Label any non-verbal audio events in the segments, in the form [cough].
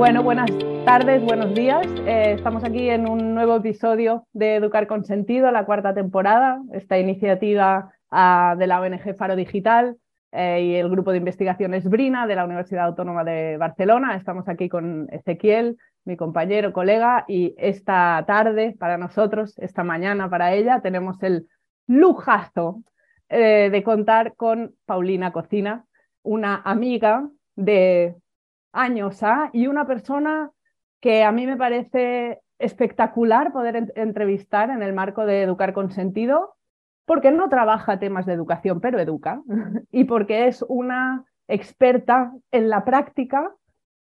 Bueno, buenas tardes, buenos días. Eh, estamos aquí en un nuevo episodio de Educar con Sentido, la cuarta temporada. Esta iniciativa ah, de la ONG Faro Digital eh, y el grupo de investigaciones Brina de la Universidad Autónoma de Barcelona. Estamos aquí con Ezequiel, mi compañero, colega, y esta tarde para nosotros, esta mañana para ella, tenemos el lujazo eh, de contar con Paulina Cocina, una amiga de años ¿ah? y una persona que a mí me parece espectacular poder entrevistar en el marco de Educar con Sentido, porque no trabaja temas de educación, pero educa, [laughs] y porque es una experta en la práctica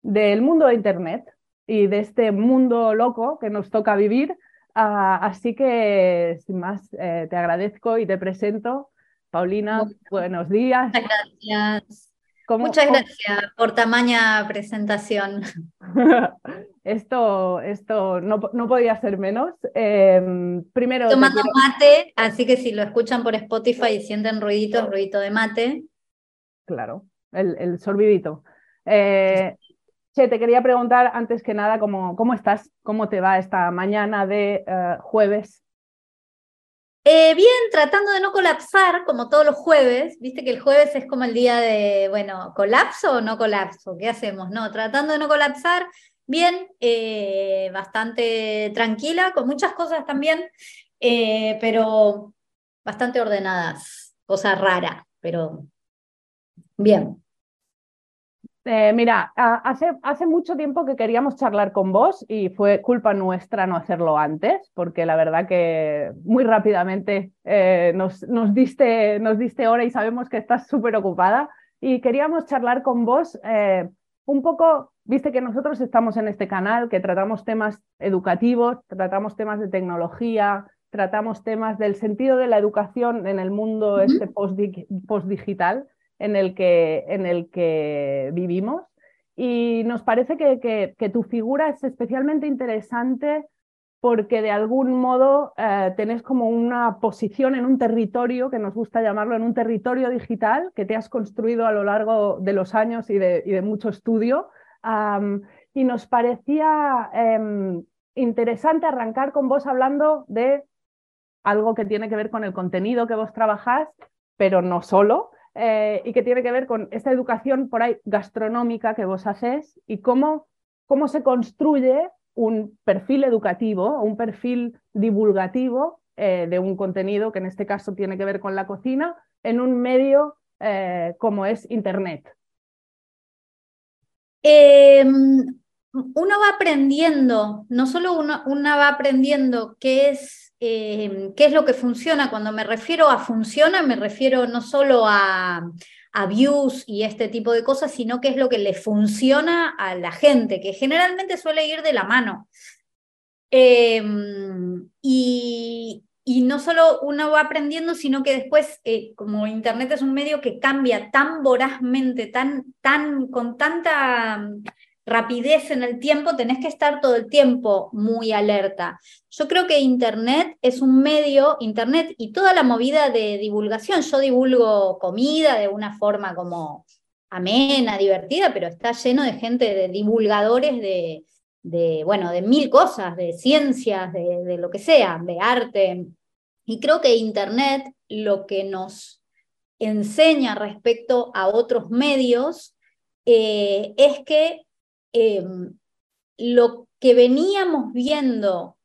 del mundo de Internet y de este mundo loco que nos toca vivir. Ah, así que, sin más, eh, te agradezco y te presento. Paulina, buenos días. Muchas gracias. Muchas gracias por tamaña presentación. [laughs] esto esto no, no, podía ser menos. Em, primero. Tomando mate, así que si lo escuchan por Spotify y sienten ruidito, ruidito de mate. Claro, el, el sorbidito. Eh, che, te quería preguntar antes que nada cómo, cómo estás, cómo te va esta mañana de eh, jueves eh, bien, tratando de no colapsar, como todos los jueves, viste que el jueves es como el día de, bueno, ¿colapso o no colapso? ¿Qué hacemos? No, tratando de no colapsar, bien, eh, bastante tranquila, con muchas cosas también, eh, pero bastante ordenadas, cosa rara, pero bien. Eh, mira, hace, hace, mucho tiempo que queríamos charlar con vos y fue culpa nuestra no hacerlo antes, porque la verdad que muy rápidamente eh, nos, nos, diste, nos diste hora y sabemos que estás súper ocupada. Y queríamos charlar con vos eh, un poco, viste que nosotros estamos en este canal, que tratamos temas educativos, tratamos temas de tecnología, tratamos temas del sentido de la educación en el mundo este post-digital en el que, en el que vivimos. Y nos parece que, que, tu figura es especialmente interesante porque de algún modo eh, tenés como una posición en un territorio, que nos gusta llamarlo, en un territorio digital que te has construido a lo largo de los años y de, mucho estudio. y nos parecía em, interesante arrancar con vos hablando de algo que tiene que ver con el contenido que vos trabajás, pero no solo, eh, y que tiene que ver con esta educación por ahí gastronómica que vos hacés y cómo, cómo se construye un perfil educativo, un perfil divulgativo eh, de un contenido que en este caso tiene que ver con la cocina en un medio eh, como es Internet. Em, uno va aprendiendo, no solo uno, uno va aprendiendo qué es Em, qué es lo que funciona. Cuando me refiero a funciona, me refiero no solo a, views y este tipo de cosas, sino qué es lo que le funciona a la gente, que generalmente suele ir de la mano. Em, y, no solo uno va aprendiendo, sino que después, eh, como Internet es un medio que cambia tan vorazmente, tan, tan, con tanta rapidez en el tiempo, tenés que estar todo el tiempo muy alerta. Yo creo que Internet es un medio, Internet y toda la movida de divulgación, yo divulgo comida de una forma como amena, divertida, pero está lleno de gente, de divulgadores de, de bueno, de mil cosas, de ciencias, de, lo que sea, de arte. Y creo que Internet lo que nos enseña respecto a otros medios eh, es que Em, lo que veníamos viendo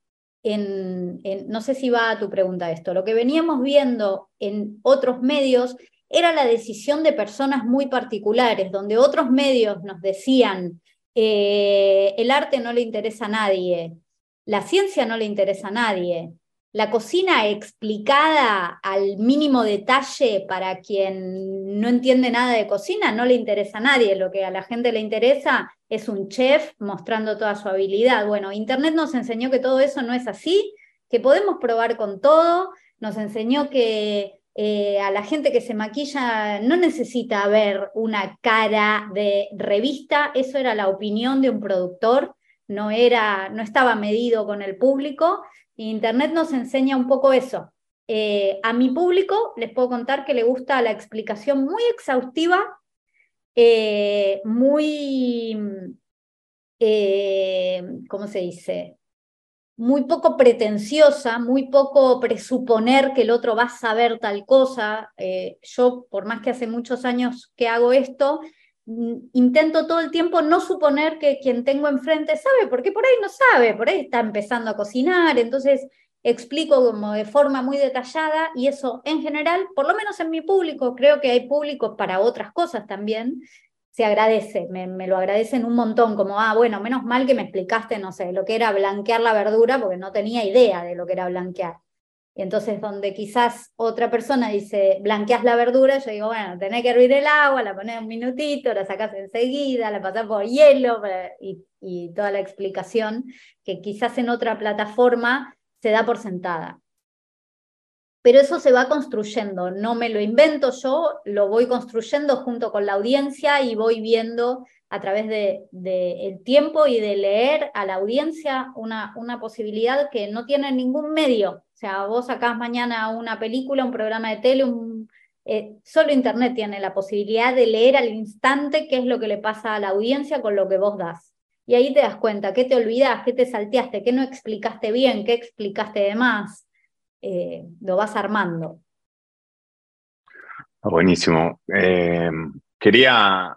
en, no sé si va a tu pregunta esto, lo que veníamos viendo en otros medios era la decisión de personas muy particulares, donde otros medios nos decían, eh, el arte no le interesa a nadie, la ciencia no le interesa a nadie, la cocina explicada al mínimo detalle para quien no entiende nada de cocina no le interesa a nadie. Lo que a la gente le interesa es un chef mostrando toda su habilidad. Bueno, Internet nos enseñó que todo eso no es así, que podemos probar con todo, nos enseñó que eh, a la gente que se maquilla no necesita ver una cara de revista, eso era la opinión de un productor, no, era, no estaba medido con el público Internet nos enseña un poco eso. Eh, a mi público les puedo contar que le gusta la explicación muy exhaustiva, eh, muy eh, ¿cómo se dice? Muy poco pretenciosa, muy poco presuponer que el otro va a saber tal cosa. Yo, por más que hace muchos años que hago esto, intento todo el tiempo no suponer que quien tengo enfrente sabe, porque por ahí no sabe, por ahí está empezando a cocinar, entonces explico como de forma muy detallada y eso en general, por lo menos en mi público, creo que hay públicos para otras cosas también, se agradece, me, lo agradecen un montón, como, ah, bueno, menos mal que me explicaste, no sé, lo que era blanquear la verdura, porque no tenía idea de lo que era blanquear. Y entonces, donde quizás otra persona dice, blanqueas la verdura, yo digo, bueno, tenés que hervir el agua, la pones un minutito, la sacas enseguida, la pasás por hielo, y, toda la explicación que quizás en otra plataforma se da por sentada. Pero eso se va construyendo, no me lo invento yo, lo voy construyendo junto con la audiencia y voy viendo a través del de, tiempo y de leer a la audiencia una, una posibilidad que no tiene ningún medio. O sea, vos sacás mañana una película, un programa de tele, eh, solo Internet tiene la posibilidad de leer al instante qué es lo que le pasa a la audiencia con lo que vos das. Y ahí te das cuenta, ¿qué te olvidas? ¿Qué te salteaste? ¿Qué no explicaste bien? ¿Qué explicaste de más? Eh, lo vas armando. Buenísimo. Eh, quería,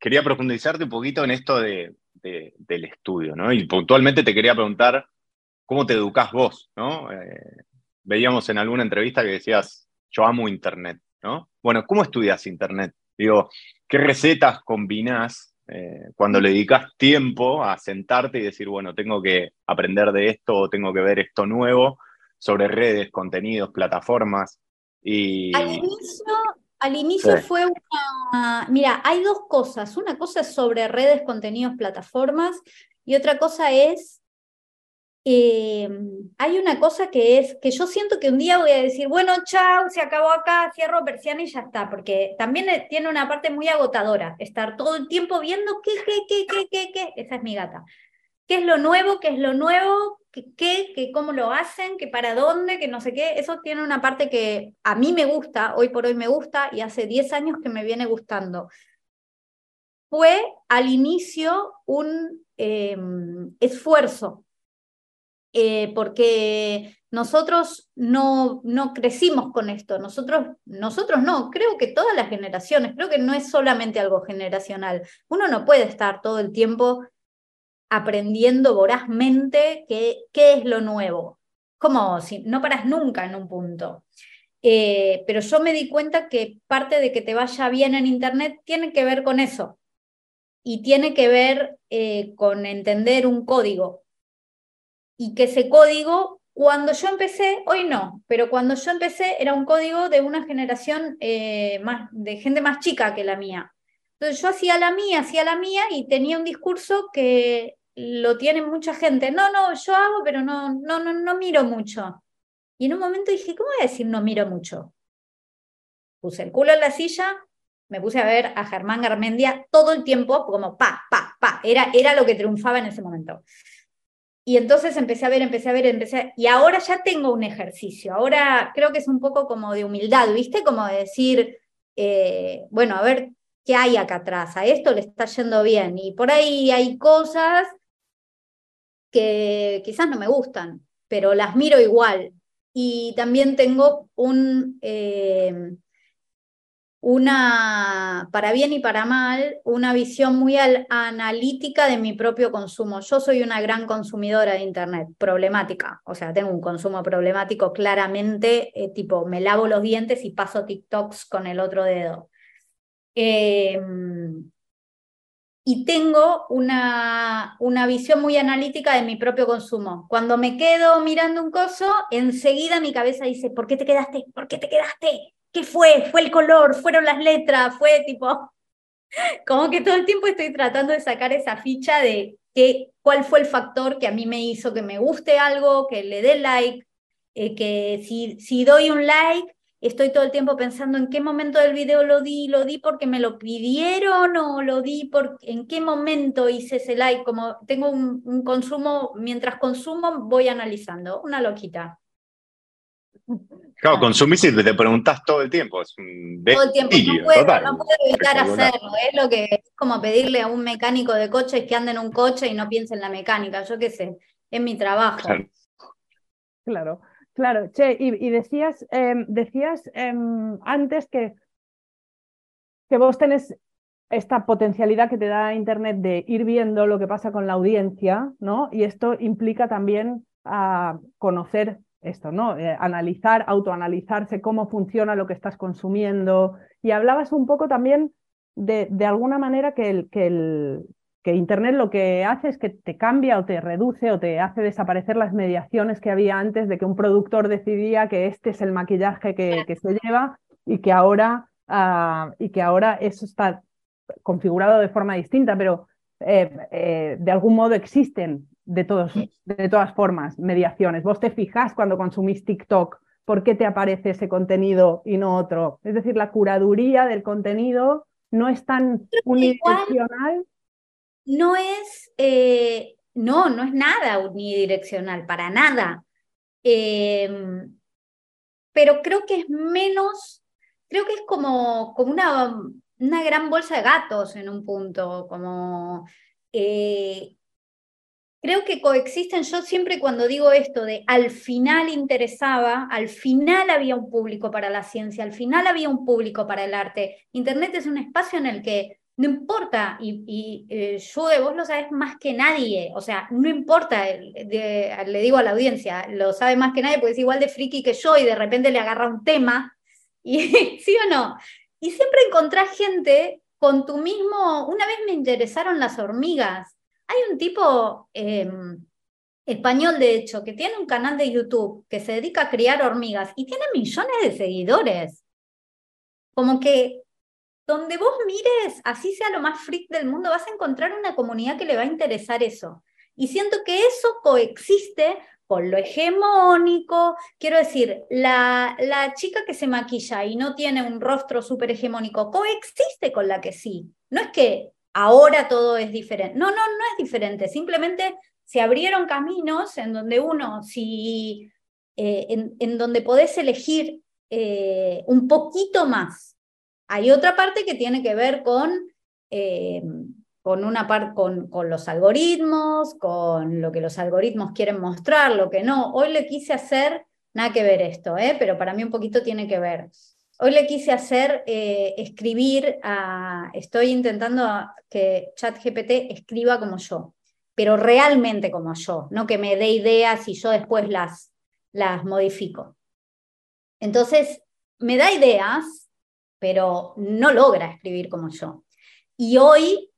quería profundizarte un poquito en esto de, del estudio, ¿no? Y puntualmente te quería preguntar cómo te educás vos, ¿no? Veíamos en alguna entrevista que decías, yo amo Internet, ¿no? Bueno, ¿cómo estudias Internet? Digo, ¿qué recetas combinás eh, cuando le dedicas tiempo a sentarte y decir, bueno, tengo que aprender de esto o tengo que ver esto nuevo sobre redes, contenidos, plataformas. Y... Al inicio, fue una... Mira, hay dos cosas. Una cosa es sobre redes, contenidos, plataformas y otra cosa es eh, hay una cosa que es que yo siento que un día voy a decir, bueno, chao, se acabó acá, cierro persiana y ya está, porque también eh, tiene una parte muy agotadora, estar todo el tiempo viendo qué, qué, qué, qué, qué, qué, esa es mi gata. ¿Qué es lo nuevo? ¿Qué es lo nuevo? ¿Qué, qué, cómo lo hacen? ¿Qué para dónde? ¿Qué no sé qué? Eso tiene una parte que a mí me gusta, hoy por hoy me gusta y hace 10 años que me viene gustando. Fue al inicio un em, esfuerzo eh, porque nosotros no, no crecimos con esto, nosotros, nosotros no, creo que todas las generaciones, creo que no es solamente algo generacional, uno no puede estar todo el tiempo aprendiendo vorazmente qué, qué es lo nuevo, como si no paras nunca en un punto. Eh, pero yo me di cuenta que parte de que te vaya bien en Internet tiene que ver con eso. Y tiene que ver eh, con entender un código y que ese código, cuando yo empecé, hoy no, pero cuando yo empecé era un código de una generación eh, más, de gente más chica que la mía. Entonces yo hacía la mía, hacía la mía y tenía un discurso que lo tiene mucha gente. No, no, yo hago, pero no, no, no, no miro mucho. Y en un momento dije, ¿cómo voy a decir no miro mucho? Puse el culo en la silla, me puse a ver a Germán Garmendia todo el tiempo, como pa, pa, pa. Era, era lo que triunfaba en ese momento. Y entonces empecé a ver, empecé a ver, empecé a... Y ahora ya tengo un ejercicio. Ahora creo que es un poco como de humildad, ¿viste? Como de decir, eh, bueno, a ver qué hay acá atrás. A esto le está yendo bien. Y por ahí hay cosas que quizás no me gustan, pero las miro igual. Y también tengo un... Eh, una, para bien y para mal, una visión muy analítica de mi propio consumo. Yo soy una gran consumidora de Internet, problemática, o sea, tengo un consumo problemático claramente, eh, tipo, me lavo los dientes y paso TikToks con el otro dedo. Em, y tengo una, una visión muy analítica de mi propio consumo. Cuando me quedo mirando un coso, enseguida mi cabeza dice, ¿por qué te quedaste? ¿Por qué te quedaste? ¿Qué fue? ¿Fue el color? ¿Fueron las letras? ¿Fue tipo...? [laughs] Como que todo el tiempo estoy tratando de sacar esa ficha de qué, cuál fue el factor que a mí me hizo que me guste algo, que le dé like, eh, que si, si doy un like, estoy todo el tiempo pensando en qué momento del video lo di, lo di porque me lo pidieron o lo di por en qué momento hice ese like, como tengo un, un consumo, mientras consumo voy analizando, una loquita. Claro, consumís y te preguntás todo el tiempo. Es todo el tiempo, no puedo, no puedo evitar hacerlo. Es lo que es como pedirle a un mecánico de coches que ande en un coche y no piense en la mecánica. Yo qué sé, es mi trabajo. Claro, claro. Che, y, decías, em, decías em, antes que, que vos tenés esta potencialidad que te da Internet de ir viendo lo que pasa con la audiencia, ¿no? Y esto implica también a conocer esto, ¿no? Eh, analizar, autoanalizarse cómo funciona lo que estás consumiendo. Y hablabas un poco también de, de alguna manera que, el, que, el, que Internet lo que hace es que te cambia o te reduce o te hace desaparecer las mediaciones que había antes de que un productor decidía que este es el maquillaje que, que se lleva y que ahora, uh, y que ahora eso está configurado de forma distinta, pero eh, eh, de algún modo existen de, todos, de todas formas mediaciones. Vos te fijas cuando consumís TikTok por qué te aparece ese contenido y no otro. Es decir, la curaduría del contenido no es tan unidireccional. No es, eh, no, no es nada unidireccional, para nada. Em, pero creo que es menos, creo que es como, como una, una gran bolsa de gatos en un punto, como eh, creo que coexisten, yo siempre cuando digo esto de al final interesaba, al final había un público para la ciencia, al final había un público para el arte. Internet es un espacio en el que no importa, y, y eh, de vos lo sabes más que nadie, o sea, no importa, le digo a la audiencia, lo sabe más que nadie porque es igual de friki que yo y de repente le agarra un tema, y [laughs] sí o no, y siempre encontrás gente con tu mismo, una vez me interesaron las hormigas. Hay un tipo em, español, de hecho, que tiene un canal de YouTube que se dedica a criar hormigas y tiene millones de seguidores. Como que donde vos mires, así sea lo más freak del mundo, vas a encontrar una comunidad que le va a interesar eso. Y siento que eso coexiste con lo hegemónico. Quiero decir, la, la chica que se maquilla y no tiene un rostro súper hegemónico coexiste con la que sí. No es que ahora todo es diferente. No, no, no es diferente. Simplemente se abrieron caminos en donde uno, si, eh, en, donde podés elegir eh, un poquito más. Hay otra parte que tiene que ver con eh, con, una con, con los algoritmos, con lo que los algoritmos quieren mostrar, lo que no. Hoy le quise hacer, nada que ver esto, pero para mí un poquito tiene que ver. Hoy le quise hacer eh, escribir, estoy intentando que ChatGPT escriba como yo, pero realmente como yo, no que me dé ideas y yo después las, las modifico. Entonces, me da ideas, pero no logra escribir como yo. Y hoy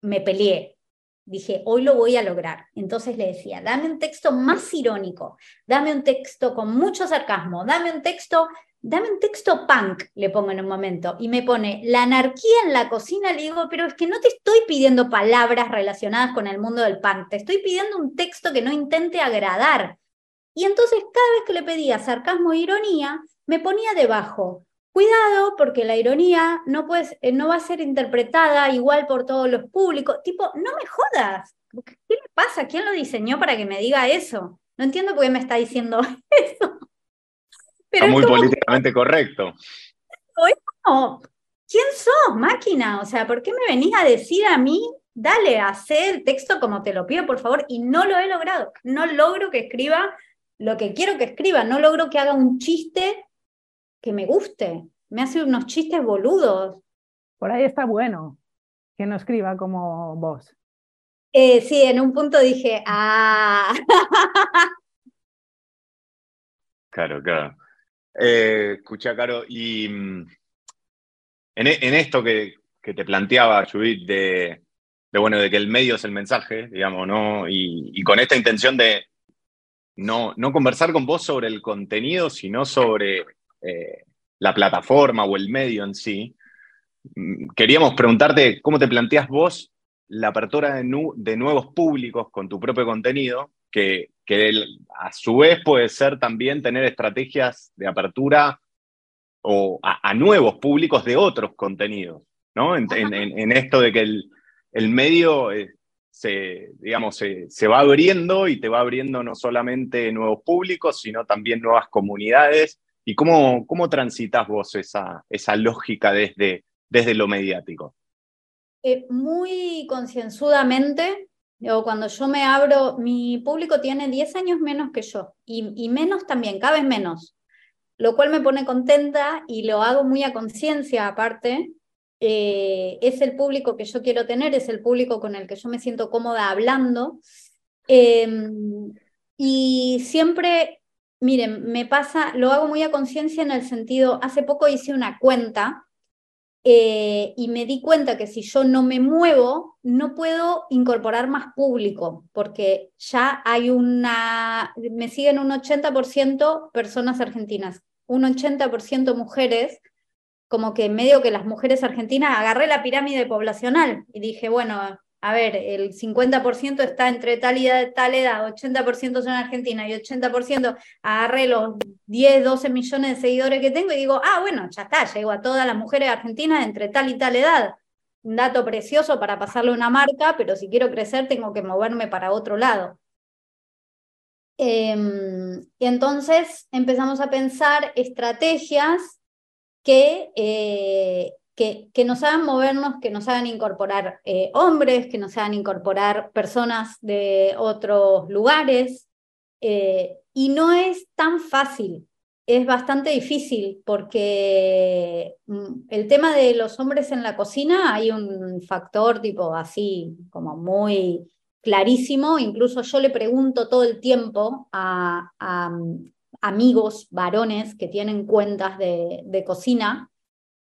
me peleé. Dije, hoy lo voy a lograr. Entonces le decía, dame un texto más irónico, dame un texto con mucho sarcasmo, dame un texto, dame un texto punk, le pongo en un momento. Y me pone, la anarquía en la cocina, le digo, pero es que no te estoy pidiendo palabras relacionadas con el mundo del punk, te estoy pidiendo un texto que no intente agradar. Y entonces cada vez que le pedía sarcasmo e ironía, me ponía debajo, Cuidado porque la ironía no, eh, no va a ser interpretada igual por todos los públicos. Tipo, no me jodas. ¿Qué le pasa? ¿Quién lo diseñó para que me diga eso? No entiendo por qué me está diciendo [laughs] eso. Pero muy políticamente correcto. Es como, ¿quién sos, máquina? O sea, ¿por qué me venís a decir a mí, dale, hace el texto como te lo pido, por favor? Y no lo he logrado. No logro que escriba lo que quiero que escriba. No logro que haga un chiste que me guste. Me hace unos chistes boludos. Por ahí está bueno que no escriba como vos. Eh, sí, en un punto dije, ah. Claro, claro. Eh, escucha, Caro, y mm, en, en, esto que, te planteaba, Judith, de, de, bueno, de que el medio es el mensaje, digamos, ¿no? Y, con esta intención de no, no conversar con vos sobre el contenido, sino sobre eh, la plataforma o el medio en sí, mm, queríamos preguntarte cómo te planteas vos la apertura de, nuevos públicos con tu propio contenido, que, a su vez puede ser también tener estrategias de apertura o a, nuevos públicos de otros contenidos, ¿no? En, esto de que el, medio eh, se, digamos, se, va abriendo y te va abriendo no solamente nuevos públicos, sino también nuevas comunidades. ¿Y cómo, cómo transitas vos esa, esa lógica desde, desde lo mediático? Eh, muy concienzudamente, cuando yo me abro, mi público tiene 10 años menos que yo y, menos también, cada vez menos, lo cual me pone contenta y lo hago muy a conciencia aparte, eh, es el público que yo quiero tener, es el público con el que yo me siento cómoda hablando. Em, y siempre, miren, me pasa, lo hago muy a conciencia en el sentido, hace poco hice una cuenta eh, y me di cuenta que si yo no me muevo, no puedo incorporar más público, porque ya hay una, me siguen un 80% personas argentinas, un 80% mujeres, como que medio que las mujeres argentinas, agarré la pirámide poblacional y dije, bueno, a ver, el 50% está entre tal y tal edad, 80% son argentinas y 80% agarré los 10, 12 millones de seguidores que tengo y digo, ah, bueno, ya está, llego a todas las mujeres argentinas entre tal y tal edad. Un dato precioso para pasarle una marca, pero si quiero crecer tengo que moverme para otro lado. Em, y entonces empezamos a pensar estrategias eh, que, que, nos hagan movernos, que nos hagan incorporar eh, hombres, que nos hagan incorporar personas de otros lugares. Eh, y no es tan fácil, es bastante difícil porque mm, el tema de los hombres en la cocina hay un factor tipo así como muy clarísimo, incluso yo le pregunto todo el tiempo a, amigos varones que tienen cuentas de, cocina,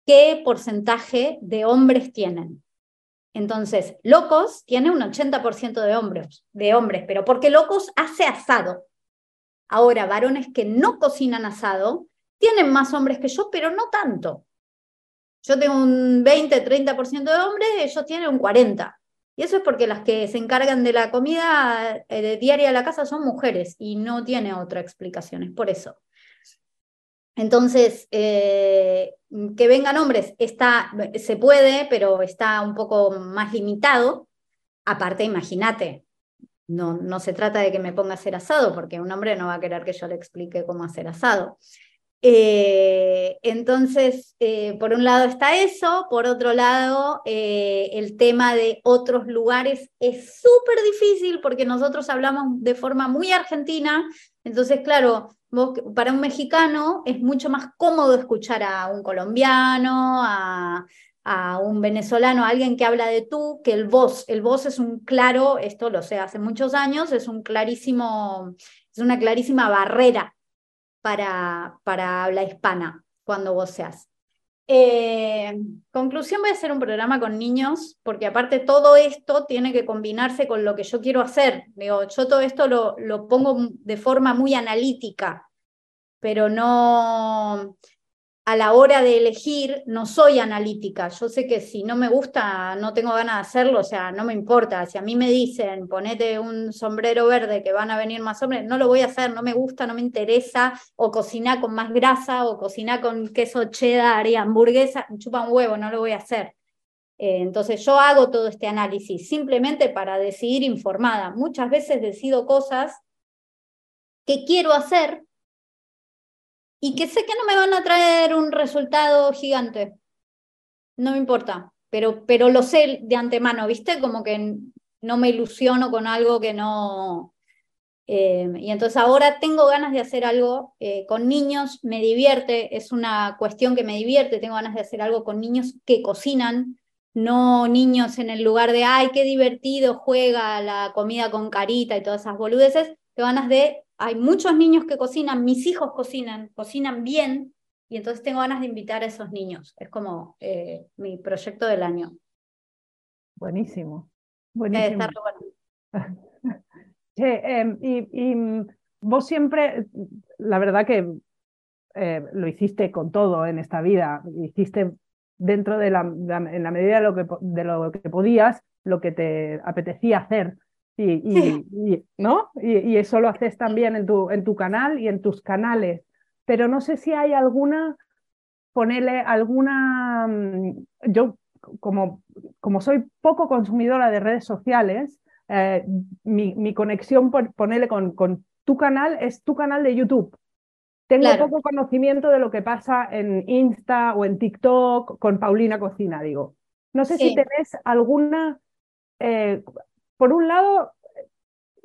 ¿qué porcentaje de hombres tienen? Entonces, Locos tiene un 80% de hombres, de hombres, pero porque Locos hace asado. Ahora, varones que no cocinan asado tienen más hombres que yo, pero no tanto. Yo tengo un 20, 30% de hombres, ellos tienen un 40. Y eso es porque las que se encargan de la comida eh, diaria de la casa son mujeres y no tiene otra explicación, es por eso. Entonces, eh, que vengan hombres está, se puede, pero está un poco más limitado. Aparte, imagínate, no, no se trata de que me ponga a hacer asado, porque un hombre no va a querer que yo le explique cómo hacer asado. Eh, entonces, eh, por un lado está eso, por otro lado, eh, el tema de otros lugares es súper difícil porque nosotros hablamos de forma muy argentina, entonces, claro, para un mexicano es mucho más cómodo escuchar a un colombiano, a, un venezolano, a alguien que habla de tú, que el voz, el voz es un claro, esto lo sé hace muchos años, es un clarísimo, es una clarísima barrera para, para habla hispana cuando vos seas. Eh, conclusión, voy a hacer un programa con niños, porque aparte todo esto tiene que combinarse con lo que yo quiero hacer. Digo, yo todo esto lo, lo pongo de forma muy analítica, pero no, a la hora de elegir no soy analítica. Yo sé que si no me gusta, no tengo ganas de hacerlo, o sea, no me importa. Si a mí me dicen, ponete un sombrero verde que van a venir más hombres, no lo voy a hacer, no me gusta, no me interesa, o cocinar con más grasa, o cocinar con queso cheddar y hamburguesa, chupa un huevo, no lo voy a hacer. Eh, entonces yo hago todo este análisis simplemente para decidir informada. Muchas veces decido cosas que quiero hacer, y que sé que no me van a traer un resultado gigante. No me importa, pero, pero lo sé de antemano, ¿viste? Como que no me ilusiono con algo que no... Eh, y entonces ahora tengo ganas de hacer algo eh, con niños, me divierte, es una cuestión que me divierte, tengo ganas de hacer algo con niños que cocinan, no niños en el lugar de, ay, qué divertido, juega la comida con carita y todas esas boludeces, tengo ganas de hay muchos niños que cocinan, mis hijos cocinan, cocinan bien, y entonces tengo ganas de invitar a esos niños. Es como eh, mi proyecto del año. Buenísimo. Buenísimo. [laughs] Em, y, mm, vos siempre, la verdad que eh, lo hiciste con todo en esta vida, hiciste dentro de la, en la medida de lo, que, de lo que podías, lo que te apetecía hacer. Y, ¿no? Y, eso lo haces también en tu, en tu canal y en tus canales. Pero no sé si hay alguna, ponerle alguna, mm, yo como, como soy poco consumidora de redes sociales, eh, mi, conexión, por ponerle con, con tu canal, es tu canal de YouTube. Tengo poco conocimiento de lo que pasa en Insta o en TikTok con Paulina Cocina, digo. No sé si tenés alguna, eh, por un lado,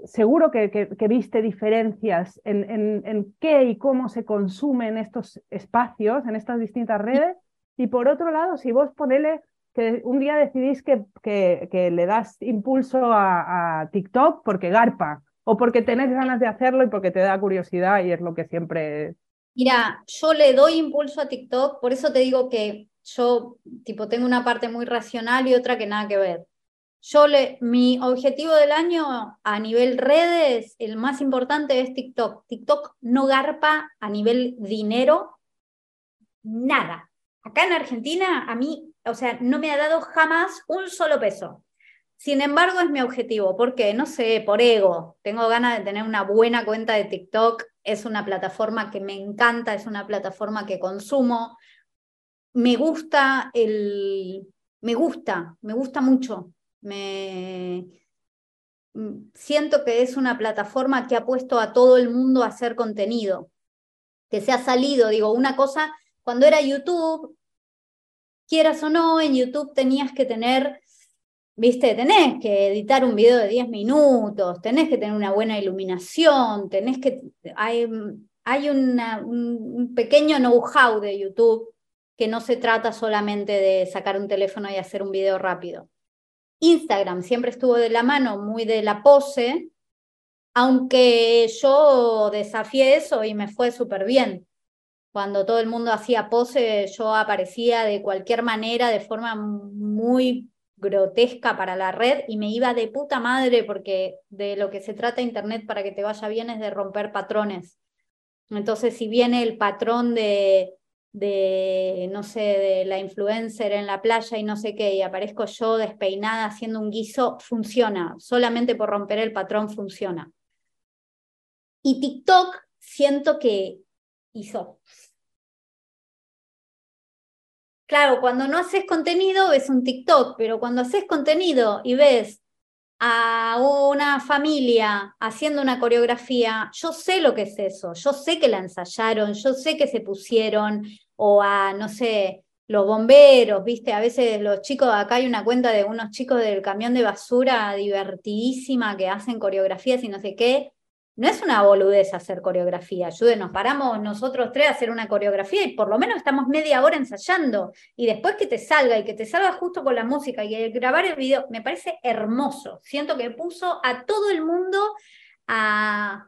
seguro que, que, viste diferencias en, en, qué y cómo se consumen estos espacios, en estas distintas redes. Y por otro lado, si vos ponele que un día decidís que, que, le das impulso a, a, TikTok porque garpa, o porque tenés ganas de hacerlo y porque te da curiosidad y es lo que siempre... Mira, yo le doy impulso a TikTok, por eso te digo que yo tipo tengo una parte muy racional y otra que nada que ver. Yo le, mi objetivo del año a nivel redes, el más importante es TikTok. TikTok no garpa a nivel dinero nada. Acá en Argentina a mí, o sea, no me ha dado jamás un solo peso. Sin embargo, es mi objetivo. ¿Por qué? No sé, por ego. Tengo ganas de tener una buena cuenta de TikTok. Es una plataforma que me encanta, es una plataforma que consumo. Me gusta el. Me gusta, me gusta mucho. Me mm, siento que es una plataforma que ha puesto a todo el mundo a hacer contenido. Que se ha salido, digo, una cosa, cuando era YouTube, quieras o no, en YouTube tenías que tener Viste, tenés que editar un video de 10 minutos, tenés que tener una buena iluminación, tenés que. Hay, hay un pequeño know-how de YouTube que no se trata solamente de sacar un teléfono y hacer un video rápido. Instagram siempre estuvo de la mano, muy de la pose, aunque yo desafié eso y me fue súper bien. Cuando todo el mundo hacía pose, yo aparecía de cualquier manera, de forma muy grotesca para la red y me iba de puta madre porque de lo que se trata Internet para que te vaya bien es de romper patrones. Entonces, si viene el patrón de, de, no sé, de la influencer en la playa y no sé qué, y aparezco yo despeinada haciendo un guiso, funciona. Solamente por romper el patrón funciona. Y TikTok siento que hizo Claro, cuando no haces contenido ves un TikTok, pero cuando haces contenido y ves a una familia haciendo una coreografía, yo sé lo que es eso, yo sé que la ensayaron, yo sé que se pusieron, o a, no sé, los bomberos, viste, a veces los chicos, acá hay una cuenta de unos chicos del camión de basura divertidísima que hacen coreografías y no sé qué, no es una boludez hacer coreografía. Ayúdenos, paramos nosotros tres a hacer una coreografía y por lo menos estamos media hora ensayando. Y después que te salga y que te salga justo con la música y grabar el video, me parece hermoso. Siento que puso a todo el mundo a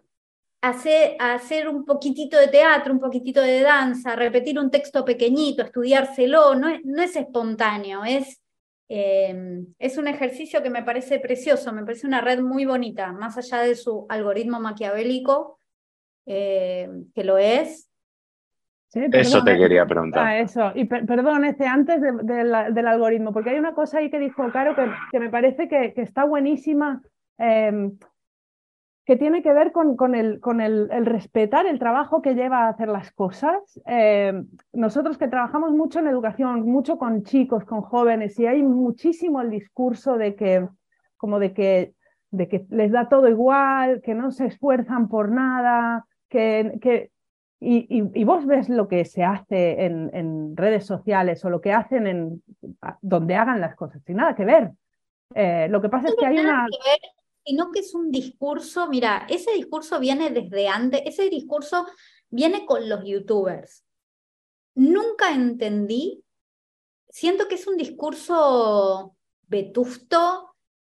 hacer, hacer un poquitito de teatro, un poquitito de danza, repetir un texto pequeñito, estudiárselo. No no es espontáneo, es Em, es un ejercicio que me parece precioso, me parece una red muy bonita, más allá de su algoritmo maquiavélico, em, que lo es. eso te quería preguntar. Ah, eso. Y perdón, este, antes del algoritmo, porque hay una cosa ahí que dijo Caro que, que me parece que, que está buenísima. Em, que tiene que ver con, con, el, con el, respetar el trabajo que lleva a hacer las cosas. Eh, nosotros que trabajamos mucho en educación, mucho con chicos, con jóvenes, y hay muchísimo el discurso de que, como de que, de que les da todo igual, que no se esfuerzan por nada, que, que y, y, vos ves lo que se hace en, en, redes sociales o lo que hacen en donde hagan las cosas, sin nada que ver. Eh, lo que pasa es que hay una sino que es un discurso, mira, ese discurso viene desde antes, ese discurso viene con los youtubers. Nunca entendí, siento que es un discurso vetusto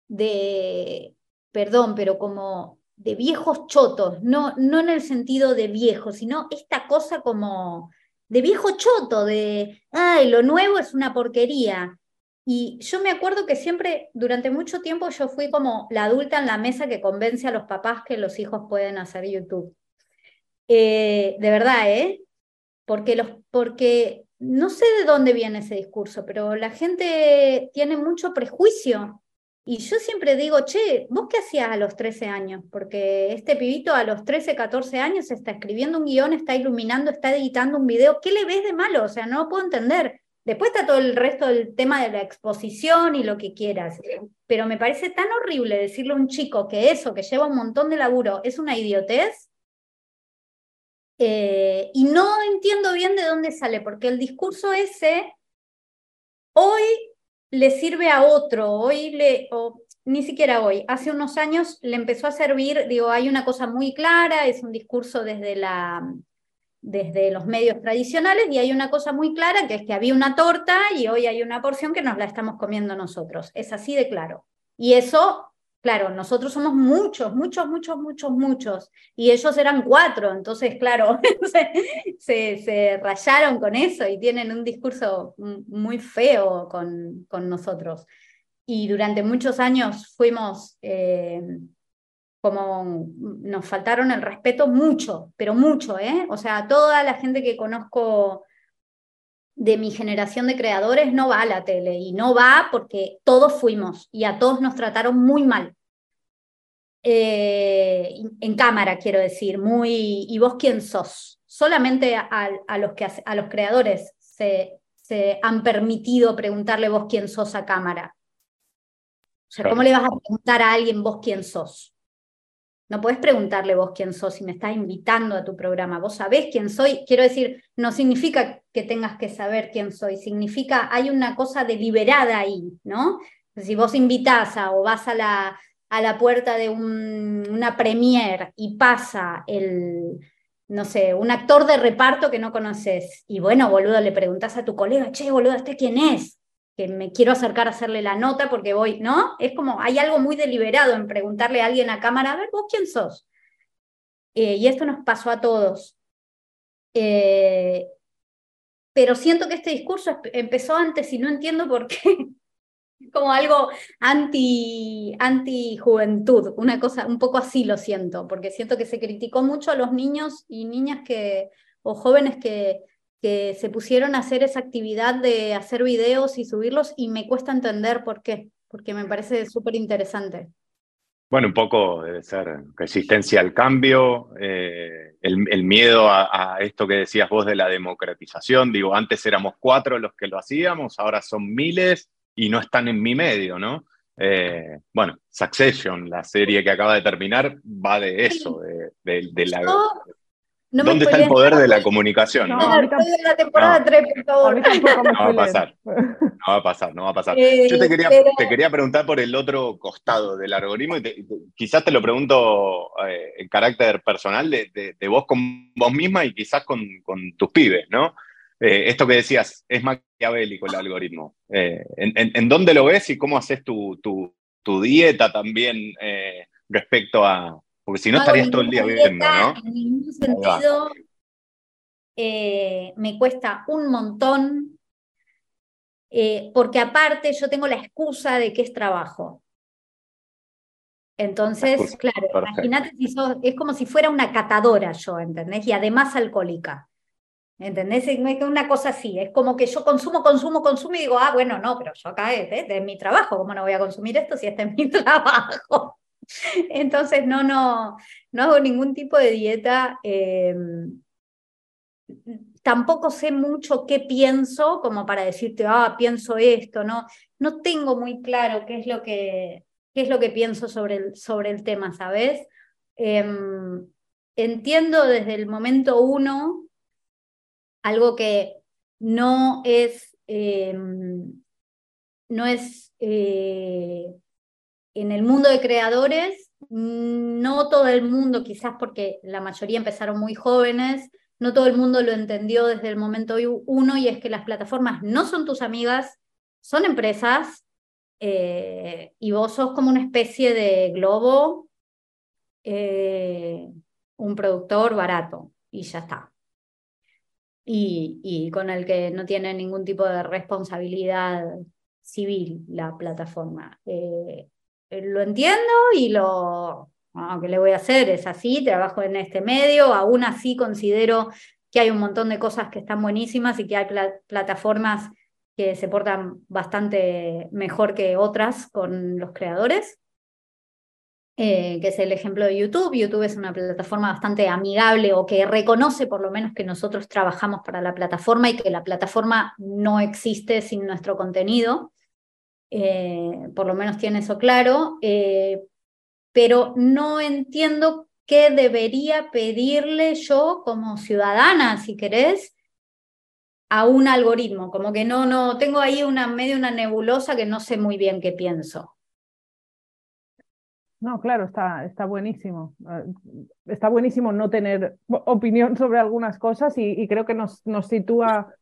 de, perdón, pero como de viejos chotos, no, no en el sentido de viejo, sino esta cosa como de viejo choto, de, ay, lo nuevo es una porquería. Y yo me acuerdo que siempre, durante mucho tiempo, yo fui como la adulta en la mesa que convence a los papás que los hijos pueden hacer YouTube. Eh, de verdad, ¿eh? Porque, los, porque no sé de dónde viene ese discurso, pero la gente tiene mucho prejuicio. Y yo siempre digo, che, ¿vos qué hacías a los 13 años? Porque este pibito a los 13, 14 años está escribiendo un guion, está iluminando, está editando un video. ¿Qué le ves de malo? O sea, no lo puedo entender Después está todo el resto del tema de la exposición y lo que quieras. Pero me parece tan horrible decirle a un chico que eso, que lleva un montón de laburo, es una idiotez. Eh, y no entiendo bien de dónde sale, porque el discurso ese hoy le sirve a otro, hoy le, o ni siquiera hoy, hace unos años le empezó a servir, digo, hay una cosa muy clara, es un discurso desde la desde los medios tradicionales y hay una cosa muy clara que es que había una torta y hoy hay una porción que nos la estamos comiendo nosotros. Es así de claro. Y eso, claro, nosotros somos muchos, muchos, muchos, muchos, muchos. Y ellos eran cuatro. Entonces, claro, [laughs] se, se, rayaron con eso y tienen un discurso muy feo con, con nosotros. Y durante muchos años fuimos... Eh, como nos faltaron el respeto mucho, pero mucho, ¿eh? O sea, toda la gente que conozco de mi generación de creadores no va a la tele y no va porque todos fuimos y a todos nos trataron muy mal. Eh, en cámara, quiero decir, muy, ¿y vos quién sos? Solamente a, los, que, a los creadores se, se han permitido preguntarle vos quién sos a cámara. O sea, ¿cómo le vas a preguntar a alguien vos quién sos? No puedes preguntarle vos quién sos si me estás invitando a tu programa. Vos sabés quién soy. Quiero decir, no significa que tengas que saber quién soy, significa hay una cosa deliberada ahí, ¿no? Si vos invitás a, o vas a la, a la puerta de una premier y pasa el, no sé, un actor de reparto que no conoces, y bueno, boludo, le preguntás a tu colega, che, boludo, ¿este quién es? Que me quiero acercar a hacerle la nota porque voy, ¿no? Es como, hay algo muy deliberado en preguntarle a alguien a cámara, a ver, vos quién sos. Eh, y esto nos pasó a todos. Eh, pero siento que este discurso empezó antes y no entiendo por qué. [laughs] como algo anti, anti juventud, una cosa, un poco así lo siento, porque siento que se criticó mucho a los niños y niñas que, o jóvenes que, que se pusieron a hacer esa actividad de hacer videos y subirlos y me cuesta entender por qué, porque me parece súper interesante. Bueno, un poco debe ser resistencia al cambio, eh, el, miedo a, esto que decías vos de la democratización. Digo, antes éramos cuatro los que lo hacíamos, ahora son miles y no están en mi medio, ¿no? Eh, bueno, Succession, la serie que acaba de terminar, va de eso, de, la, ¿Dónde está el poder de la comunicación? No, ¿no? la temporada 3, por favor. [laughs] No va a pasar. No va a pasar, no va a pasar. Yo te quería, te quería preguntar por el otro costado del algoritmo y quizás te lo pregunto eh, en carácter personal de, de, vos con vos misma y quizás con, con tus pibes, ¿no? Eh, esto que decías, es maquiavélico el algoritmo. Eh, en, en, dónde lo ves y cómo haces tu, tu, tu dieta también respecto a, porque si no, estarías todo el día viendo, ¿no? En ningún sentido eh, me cuesta un montón, eh, porque aparte yo tengo la excusa de que es trabajo. Entonces, claro, imagínate si es como si fuera una catadora yo, ¿entendés? Y además alcohólica. ¿Entendés? Es una cosa así, es como que yo consumo, consumo, consumo y digo, ah, bueno, no, pero yo acá es, es mi trabajo, ¿cómo no voy a consumir esto si este es mi [laughs] trabajo? [laughs] Entonces, no, no, no hago ningún tipo de dieta. Eh, tampoco sé mucho qué pienso, como para decirte, ah, pienso esto, ¿no? No tengo muy claro qué es lo que, qué es lo que pienso sobre el, sobre el tema, ¿sabes? Em, entiendo desde el momento uno algo que no es, em, no es eh, en el mundo de creadores, no todo el mundo, quizás porque la mayoría empezaron muy jóvenes, no todo el mundo lo entendió desde el momento uno y es que las plataformas no son tus amigas, son empresas eh, y vos sos como una especie de globo, eh, un productor barato y ya está. Y, y con el que no tiene ningún tipo de responsabilidad civil la plataforma. Eh, lo entiendo y lo, ¿qué le voy a hacer? Es así, trabajo en este medio, aún así considero que hay un montón de cosas que están buenísimas y que hay plataformas que se portan bastante mejor que otras con los creadores. eh, que es el ejemplo de YouTube. YouTube es una plataforma bastante amigable o que reconoce por lo menos que nosotros trabajamos para la plataforma y que la plataforma no existe sin nuestro contenido. Eh, por lo menos tiene eso claro, eh, pero no entiendo qué debería pedirle yo como ciudadana, si querés, a un algoritmo, como que no, no, tengo ahí una medio una nebulosa que no sé muy bien qué pienso. No, claro, está, está buenísimo. Eh, está buenísimo no tener [laughs] opinión sobre algunas cosas y, creo que nos, nos sitúa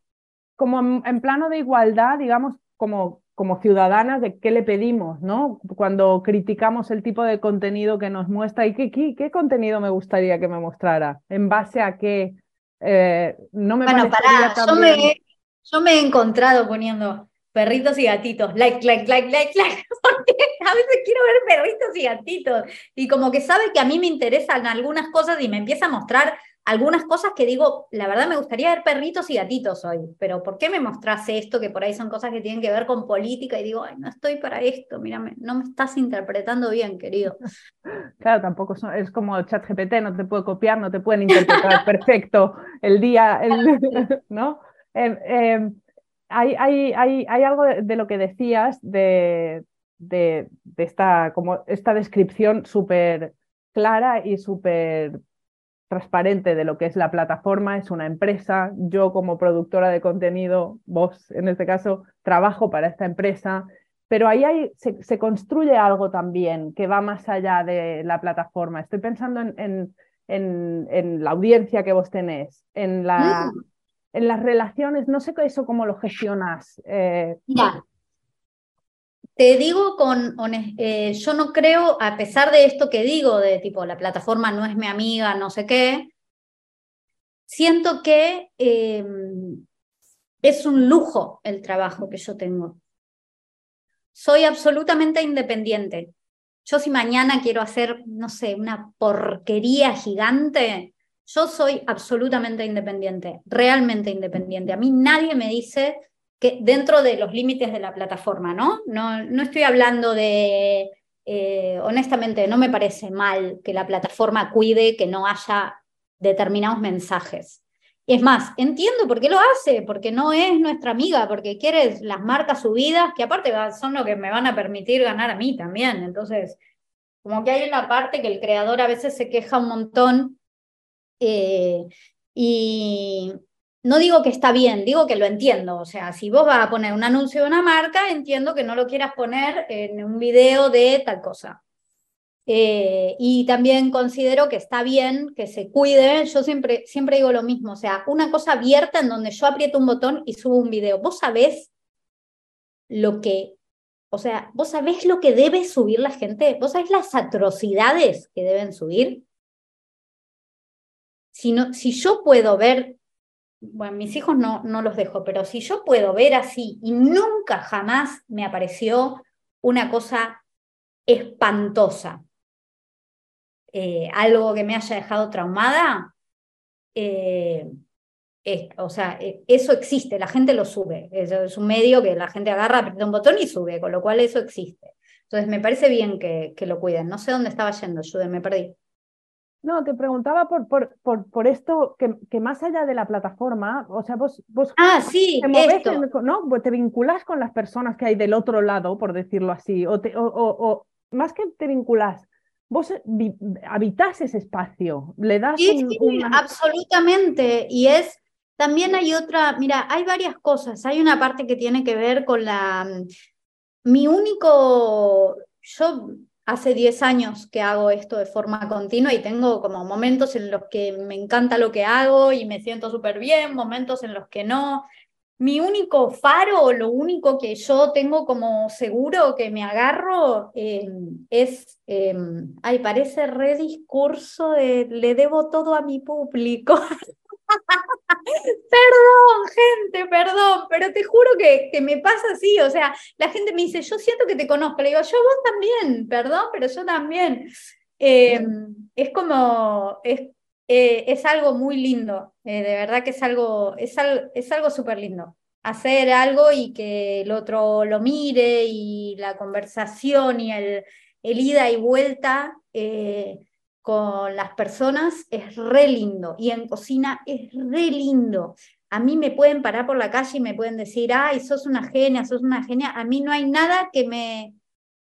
como en, plano de igualdad, digamos, como, como ciudadanas de qué le pedimos, ¿no? Cuando criticamos el tipo de contenido que nos muestra y qué, qué, qué contenido me gustaría que me mostrara, en base a qué. Eh, no me bueno, pará, yo me, yo me he encontrado poniendo perritos y gatitos, like, like, like, like, like, [laughs] porque a veces quiero ver perritos y gatitos. Y como que sabe que a mí me interesan algunas cosas y me empieza a mostrar algunas cosas que digo, la verdad me gustaría ver perritos y gatitos hoy, pero ¿por qué me mostrase esto que por ahí son cosas que tienen que ver con política? Y digo, ay, no estoy para esto, mírame, no me estás interpretando bien, querido. [laughs] Claro, tampoco es como chat GPT, no te puede copiar, no te pueden interpretar [laughs] perfecto el día, [laughs] ¿no? Em, em, hay, hay, hay, hay, algo de, lo que decías de, de, esta, como esta descripción súper clara y súper transparente de lo que es la plataforma, es una empresa, yo como productora de contenido, vos en este caso, trabajo para esta empresa, pero ahí hay, se, construye algo también que va más allá de la plataforma. Estoy pensando en, en, en, la audiencia que vos tenés, en la, mm en las relaciones, no sé eso cómo lo gestionas. Eh, te digo con eh, yo no creo, a pesar de esto que digo, de tipo, la plataforma no es mi amiga, no sé qué, siento que em, es un lujo el trabajo que yo tengo. Soy absolutamente independiente. Yo si mañana quiero hacer, no sé, una porquería gigante, yo soy absolutamente independiente, realmente independiente. A mí nadie me dice que dentro de los límites de la plataforma, ¿no? No, no estoy hablando de, eh, honestamente, no me parece mal que la plataforma cuide que no haya determinados mensajes. Es más, entiendo por qué lo hace, porque no es nuestra amiga, porque quiere las marcas subidas, que aparte son lo que me van a permitir ganar a mí también. Entonces, como que hay una parte que el creador a veces se queja un montón eh, y no digo que está bien, digo que lo entiendo. O sea, si vos vas a poner un anuncio de una marca, entiendo que no lo quieras poner en un video de tal cosa. Eh, y también considero que está bien que se cuide. Yo siempre, siempre digo lo mismo. O sea, una cosa abierta en donde yo aprieto un botón y subo un video. Vos sabés lo que, o sea, vos sabés lo que debe subir la gente. Vos sabés las atrocidades que deben subir si, yo puedo ver, bueno, mis hijos no, no los dejo, pero si yo puedo ver así y nunca jamás me apareció una cosa espantosa, eh, algo que me haya dejado traumada, eh, o sea, eh, eso existe, la gente lo sube. es un medio que la gente agarra, aprieta un botón y sube, con lo cual eso existe. Entonces me parece bien que, que lo cuiden. No sé dónde estaba yendo, Jude, me perdí. No, te preguntaba por, por, por, por esto, que, que, más allá de la plataforma, o sea, vos, vos ah, sí, te, ¿no? te vinculas con las personas que hay del otro lado, por decirlo así, o, te, o, o, más que te vinculas, vos habitas ese espacio, le das sí, sí, absolutamente, y es, también hay otra, mira, hay varias cosas, hay una parte que tiene que ver con la, mi único, yo hace 10 años que hago esto de forma continua y tengo como momentos en los que me encanta lo que hago y me siento súper bien, momentos en los que no. Mi único faro, lo único que yo tengo como seguro que me agarro em, es, em, ay, parece rediscurso de le debo todo a mi público. [laughs] [laughs] perdón, gente, perdón, pero te juro que, que, me pasa así, o sea, la gente me dice, yo siento que te conozco, le digo, yo vos también, perdón, pero yo también. Em, es como, es, eh, es, algo muy lindo, eh, de verdad que es algo, es, es algo súper lindo. Hacer algo y que el otro lo mire y la conversación y el, el ida y vuelta eh, con las personas es re lindo y en cocina es re lindo. A mí me pueden parar por la calle y me pueden decir, ay, sos una genia, sos una genia. A mí no hay nada que me,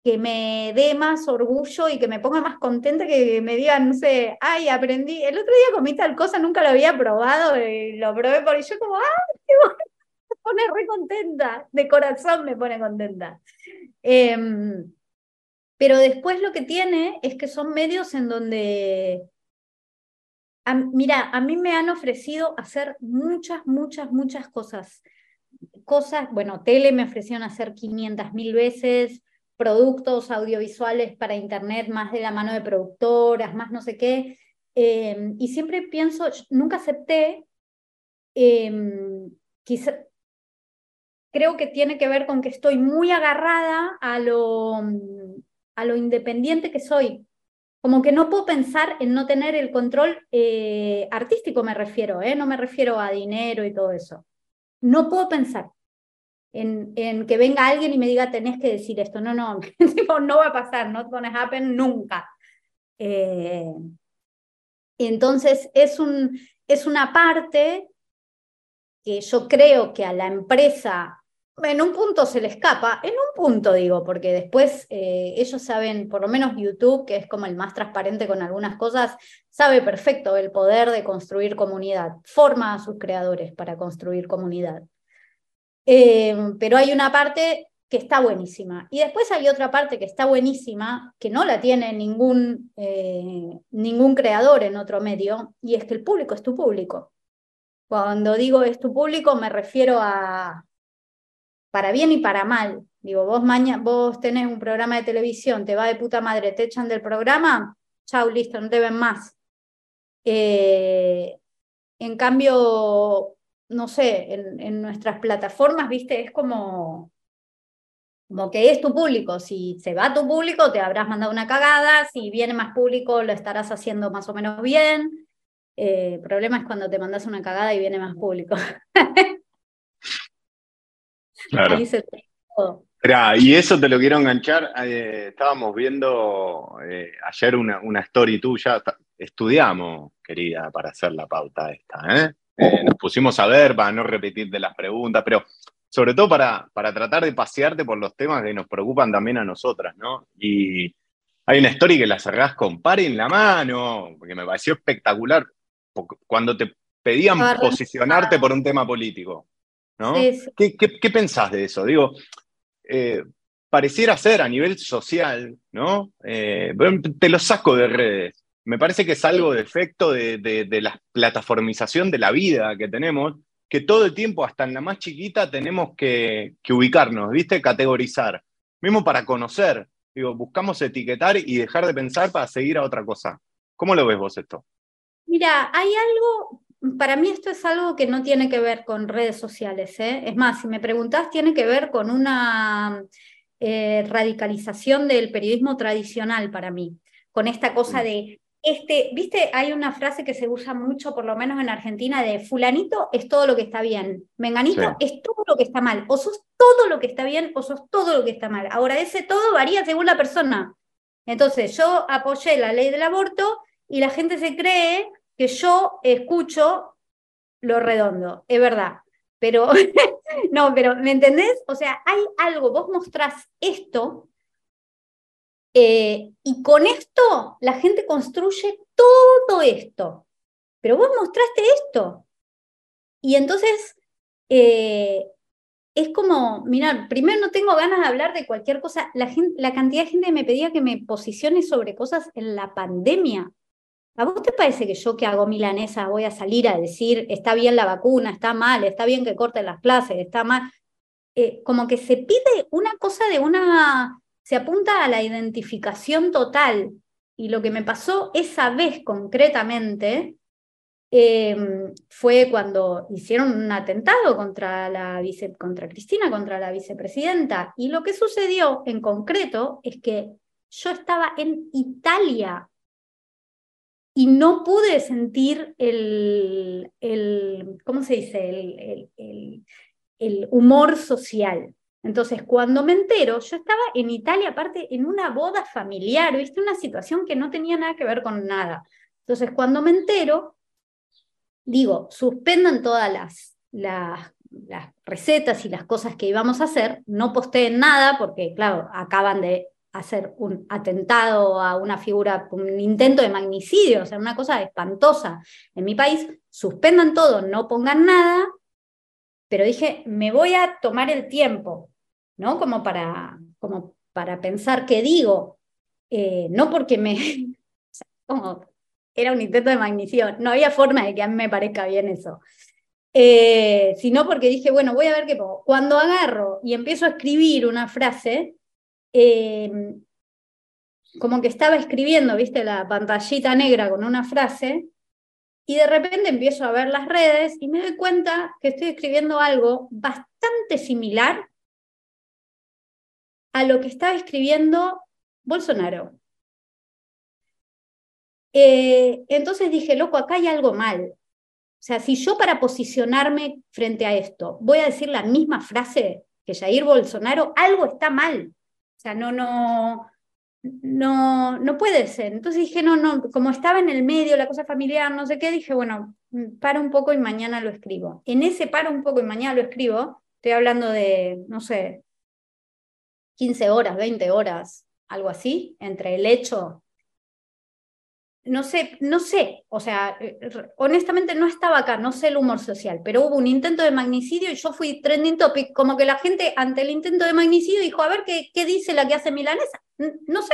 que me dé más orgullo y que me ponga más contenta que me digan, no sé, ay, aprendí, el otro día comí tal cosa, nunca lo había probado, y lo probé por y yo como, ay, qué [laughs] me pone re contenta, de corazón me pone contenta. Em, pero después lo que tiene es que son medios en donde, mira, a mí me han ofrecido hacer muchas, muchas, muchas cosas. Cosas, bueno, tele me ofrecieron hacer 500 mil veces, productos audiovisuales para Internet, más de la mano de productoras, más no sé qué. Em, y siempre pienso, nunca acepté, eh, creo que tiene que ver con que estoy muy agarrada a lo, a lo independiente que soy. Como que no puedo pensar en no tener el control eh, artístico, me refiero, ¿eh? no me refiero a dinero y todo eso. No puedo pensar en, que venga alguien y me diga, tenés que decir esto. No, no, [laughs] no va a pasar, not gonna happen nunca. Eh, entonces, es, un, es una parte que yo creo que a la empresa en un punto se le escapa, en un punto digo, porque después eh, ellos saben, por lo menos YouTube, que es como el más transparente con algunas cosas, sabe perfecto el poder de construir comunidad, forma a sus creadores para construir comunidad. Em, pero hay una parte que está buenísima. Y después hay otra parte que está buenísima, que no la tiene ningún, eh, ningún creador en otro medio, y es que el público es tu público. Cuando digo es tu público, me refiero a para bien y para mal. Digo, vos, mañana, vos tenés un programa de televisión, te va de puta madre, te echan del programa, chau, listo, no te ven más. Eh, en cambio, no sé, en, nuestras plataformas, viste, es como, como que es tu público. Si se va tu público, te habrás mandado una cagada. Si viene más público, lo estarás haciendo más o menos bien. Eh, el problema es cuando te mandas una cagada y viene más público. [laughs] claro. y eso te lo quiero enganchar. Eh, estábamos viendo eh, ayer una, una story tuya. Estudiamos, querida, para hacer la pauta esta, ¿eh? Eh, nos pusimos a ver para no repetirte las preguntas, pero sobre todo para, para tratar de pasearte por los temas que nos preocupan también a nosotras, ¿no? Y hay una historia que la cerrás con par en la mano, porque me pareció espectacular, cuando te pedían posicionarte por un tema político, ¿no? ¿Qué, qué, pensás de eso? Digo, eh, pareciera ser a nivel social, ¿no? Eh, te lo saco de redes me parece que es algo de efecto de, la plataformización de la vida que tenemos, que todo el tiempo, hasta en la más chiquita, tenemos que, ubicarnos, ¿viste? Categorizar. Mismo para conocer. Digo, buscamos etiquetar y dejar de pensar para seguir a otra cosa. ¿Cómo lo ves vos esto? Mira, hay algo, para mí esto es algo que no tiene que ver con redes sociales. ¿eh? Es más, si me preguntás, tiene que ver con una eh, radicalización del periodismo tradicional para mí, con esta cosa de este, viste, hay una frase que se usa mucho, por lo menos en Argentina, de fulanito es todo lo que está bien, menganito es todo lo que está mal, o sos todo lo que está bien o sos todo lo que está mal. Ahora, ese todo varía según la persona. Entonces, yo apoyé la ley del aborto y la gente se cree que yo escucho lo redondo, es verdad. Pero, [laughs] no, pero, ¿me entendés? O sea, hay algo, vos mostrás esto eh, y con esto la gente construye todo esto. Pero vos mostraste esto. Y entonces eh, es como, mirá, primero no tengo ganas de hablar de cualquier cosa. La, la cantidad de gente me pedía que me posicione sobre cosas en la pandemia. ¿A vos te parece que yo que hago milanesa voy a salir a decir está bien la vacuna, está mal, está bien que corten las clases, está mal? Eh, como que se pide una cosa de una se apunta a la identificación total. Y lo que me pasó esa vez concretamente em, fue cuando hicieron un atentado contra, la vice, contra Cristina, contra la vicepresidenta. Y lo que sucedió en concreto es que yo estaba en Italia y no pude sentir el, el ¿cómo se dice? el, el humor social. Entonces, cuando me entero, yo estaba en Italia, aparte, en una boda familiar, ¿viste? Una situación que no tenía nada que ver con nada. Entonces, cuando me entero, digo, suspendan todas las, las, las recetas y las cosas que íbamos a hacer, no posteen nada, porque, claro, acaban de hacer un atentado a una figura, un intento de magnicidio, o sea, una cosa espantosa en mi país, suspendan todo, no pongan nada, pero dije, me voy a tomar el tiempo, ¿no? Como para, como para pensar qué digo, eh, no porque me, [laughs] como era un intento de magnicidio, no había forma de que a mí me parezca bien eso. Eh, sino porque dije, bueno, voy a ver qué pongo. Cuando agarro y empiezo a escribir una frase, eh, como que estaba escribiendo, viste, la pantallita negra con una frase, y de repente empiezo a ver las redes y me doy cuenta que estoy escribiendo algo bastante similar a lo que estaba escribiendo Bolsonaro. Eh, entonces dije, loco, acá hay algo mal. O sea, si yo para posicionarme frente a esto voy a decir la misma frase que Jair Bolsonaro, algo está mal sea, no, no, no, no puede ser. Entonces dije, no, no, como estaba en el medio, la cosa familiar, no sé qué, dije, bueno, paro un poco y mañana lo escribo. En ese paro un poco y mañana lo escribo, estoy hablando de, no sé, 15 horas, 20 horas, algo así, entre el hecho no sé, no sé, o sea, eh, honestamente no estaba acá, no sé el humor social, pero hubo un intento de magnicidio y yo fui trending topic, como que la gente ante el intento de magnicidio dijo, a ver, ¿qué, qué dice la que hace milanesa? No sé.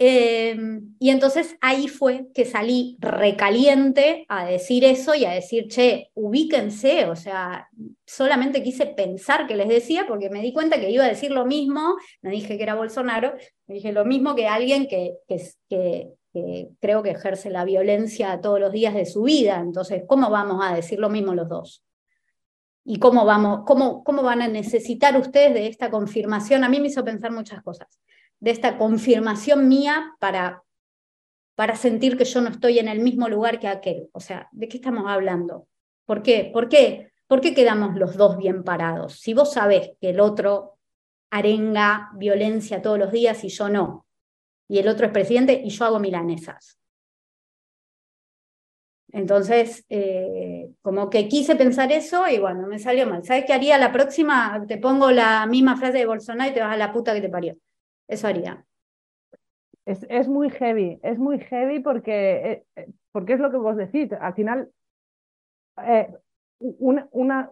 Em, y entonces ahí fue que salí recaliente a decir eso y a decir, che, ubíquense, o sea, solamente quise pensar que les decía porque me di cuenta que iba a decir lo mismo, no dije que era Bolsonaro, me dije lo mismo que alguien que, que creo que ejerce la violencia todos los días de su vida. Entonces, ¿cómo vamos a decir lo mismo los dos? ¿Y cómo, vamos, cómo, cómo van a necesitar ustedes de esta confirmación? A mí me hizo pensar muchas cosas, de esta confirmación mía para, para sentir que yo no estoy en el mismo lugar que aquel. O sea, ¿de qué estamos hablando? ¿Por qué? ¿Por qué? ¿Por qué quedamos los dos bien parados? Si vos sabés que el otro arenga violencia todos los días y yo no, y el otro es presidente y yo hago milanesas. Entonces, eh, como que quise pensar eso y bueno, me salió mal. ¿Sabes qué haría la próxima? Te pongo la misma frase de Bolsonaro y te vas a la puta que te parió. Eso haría. Es, es muy heavy, es muy heavy porque, eh, porque es lo que vos decís. Al final, eh, una, una,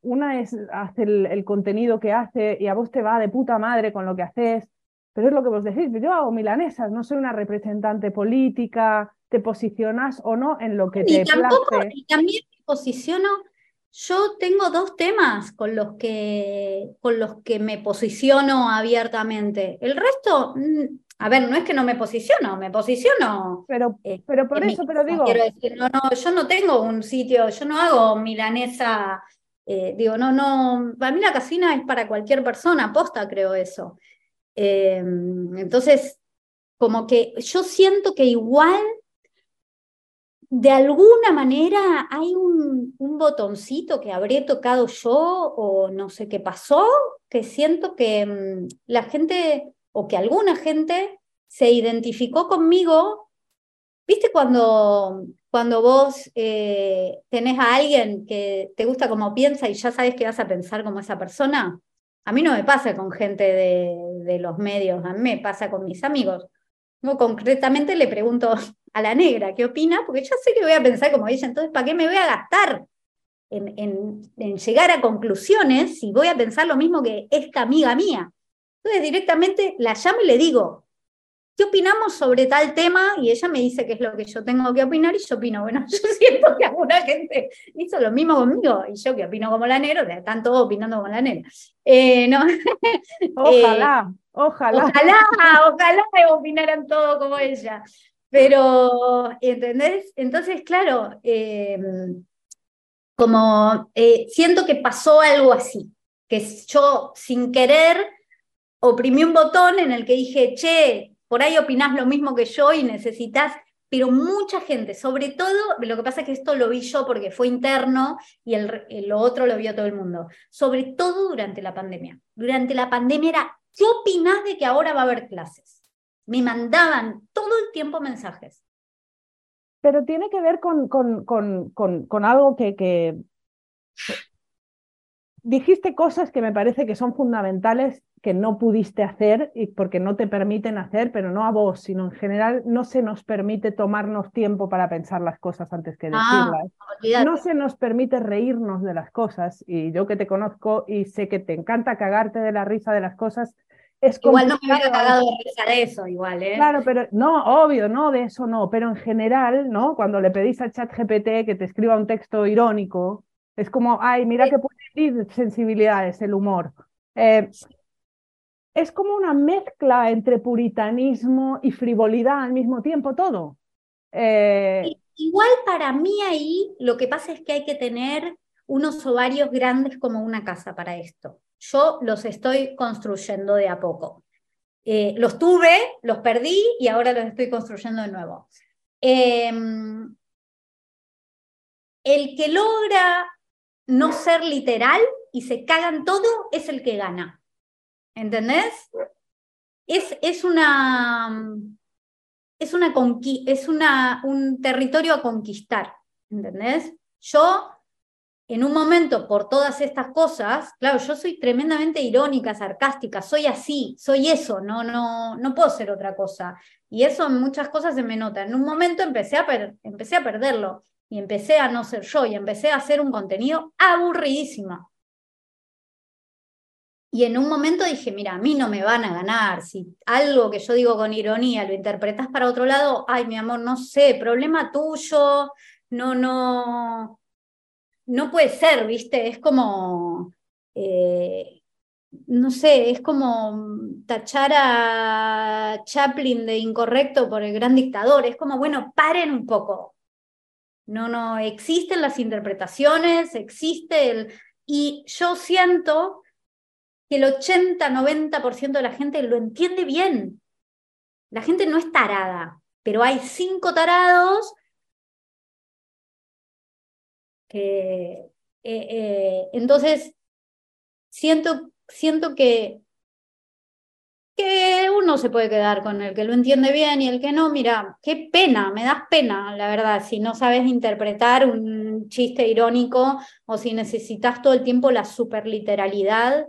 una, es hacer el contenido que hace y a vos te va de puta madre con lo que haces pero es lo que vos decís, yo hago milanesas, no soy una representante política, te posicionas o no en lo que te tampoco, Y también me posiciono, yo tengo dos temas con los, que, con los que me posiciono abiertamente. El resto, mm, a ver, no es que no me posiciono, me posiciono. Pero, eh, pero por eso, pero digo. Quiero decir, no, no, yo no tengo un sitio, yo no hago milanesa. Eh, digo, no, no, para mí la casina es para cualquier persona, aposta creo eso. Em, entonces, como que yo siento que igual, de alguna manera, hay un, un, botoncito que habré tocado yo o no sé qué pasó, que siento que mm, la gente o que alguna gente se identificó conmigo. ¿Viste cuando, cuando vos eh, tenés a alguien que te gusta como piensa y ya sabes que vas a pensar como esa persona? A mí no me pasa con gente de, los medios, a mí me pasa con mis amigos. Yo concretamente le pregunto a la negra qué opina, porque yo sé que voy a pensar como ella, entonces, ¿para qué me voy a gastar en, en, llegar a conclusiones si voy a pensar lo mismo que esta amiga mía? Entonces directamente la llamo y le digo, ¿qué opinamos sobre tal tema? Y ella me dice qué es lo que yo tengo que opinar y yo opino, bueno, [laughs] yo siento que alguna gente hizo lo mismo conmigo y yo que opino como la negra, están todos opinando como la negra. Eh, no. Ojalá, [laughs] eh, ojalá. Ojalá, ojalá opinaran todo como ella. Pero, ¿entendés? Entonces, claro, em, como eh, siento que pasó algo así, que yo sin querer oprimí un botón en el que dije, che, por ahí opinás lo mismo que yo y necesitas pero mucha gente, sobre todo, lo que pasa es que esto lo vi yo porque fue interno y el, lo otro lo vio todo el mundo, sobre todo durante la pandemia. Durante la pandemia era, ¿qué opinás de que ahora va a haber clases? Me mandaban todo el tiempo mensajes. Pero tiene que ver con, algo que dijiste cosas que me parece que son fundamentales que no pudiste hacer y porque no te permiten hacer, pero no a vos, sino en general no se nos permite tomarnos tiempo para pensar las cosas antes que ah, decirlas. no se nos permite reírnos de las cosas y yo que te conozco y sé que te encanta cagarte de la risa de las cosas. Es igual no me hubiera cagado de risa de eso, igual, ¿eh? Claro, pero no, obvio, no, de eso no, pero en general, ¿no? Cuando le pedís al chat GPT que te escriba un texto irónico, es como, ay, mira que puede ir sensibilidades, el humor. Eh, es como una mezcla entre puritanismo y frivolidad al mismo tiempo, todo. Eh, igual para mí ahí lo que pasa es que hay que tener unos ovarios grandes como una casa para esto. Yo los estoy construyendo de a poco. Eh, los tuve, los perdí y ahora los estoy construyendo de nuevo. Em, el que logra no ser literal y se cagan todo es el que gana. ¿Entendés? Es, es una. Es, una es una, un territorio a conquistar. ¿Entendés? Yo, en un momento, por todas estas cosas, claro, yo soy tremendamente irónica, sarcástica, soy así, soy eso, no, no, no puedo ser otra cosa. Y eso en muchas cosas se me nota. En un momento empecé a, empecé a perderlo y empecé a no ser yo y empecé a hacer un contenido aburridísimo. Y en un momento dije, mira, a mí no me van a ganar. Si algo que yo digo con ironía lo interpretas para otro lado, ay, mi amor, no sé, problema tuyo, no, no, no puede ser, ¿viste? Es como, eh, no sé, es como tachar a Chaplin de incorrecto por el gran dictador. Es como, bueno, paren un poco. No, no, existen las interpretaciones, existe el... Y yo siento que el 80-90% de la gente lo entiende bien. La gente no es tarada, pero hay cinco tarados que... Eh, eh, entonces, siento, siento que, uno se puede quedar con el que lo entiende bien y el que no, mira, qué pena, me das pena, la verdad, si no sabes interpretar un chiste irónico o si necesitas todo el tiempo la superliteralidad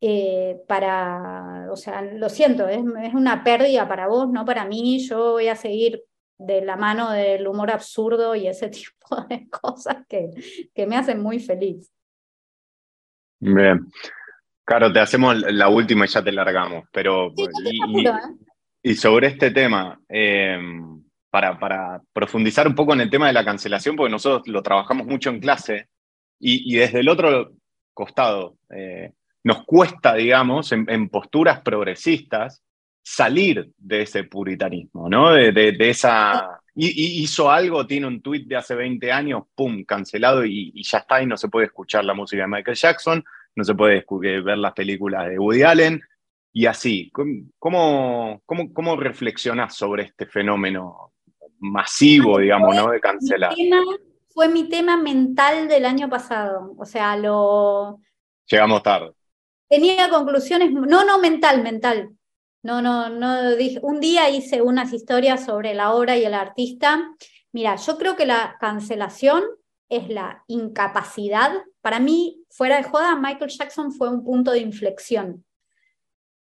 eh, para, o sea, lo siento, es, una pérdida para vos, no para mí, yo voy a seguir de la mano del humor absurdo y ese [laughs] tipo de cosas que, que me hacen muy feliz. Bien. Claro, te hacemos la última y ya te largamos, pero y, ¿eh? sobre este tema, em, para, para, profundizar un poco en el tema de la cancelación, porque nosotros lo trabajamos mucho en clase y, y desde el otro costado, eh, nos cuesta, digamos, en, posturas progresistas, salir de ese puritanismo, ¿no? De, esa... Y, hizo algo, tiene un tuit de hace 20 años, ¡pum!, cancelado y, ya está, y no se puede escuchar la música de Michael Jackson, no se puede ver las películas de Woody Allen, y así. ¿Cómo, cómo, cómo reflexionás sobre este fenómeno masivo, digamos, ¿no? De cancelar. fue mi tema mental del año pasado, o sea, lo... Llegamos tarde tenía conclusiones, no, no mental, mental. No, no, no dije. Un día hice unas historias sobre la obra y el artista. Mira, yo creo que la cancelación es la incapacidad. Para mí, fuera de joda, Michael Jackson fue un punto de inflexión.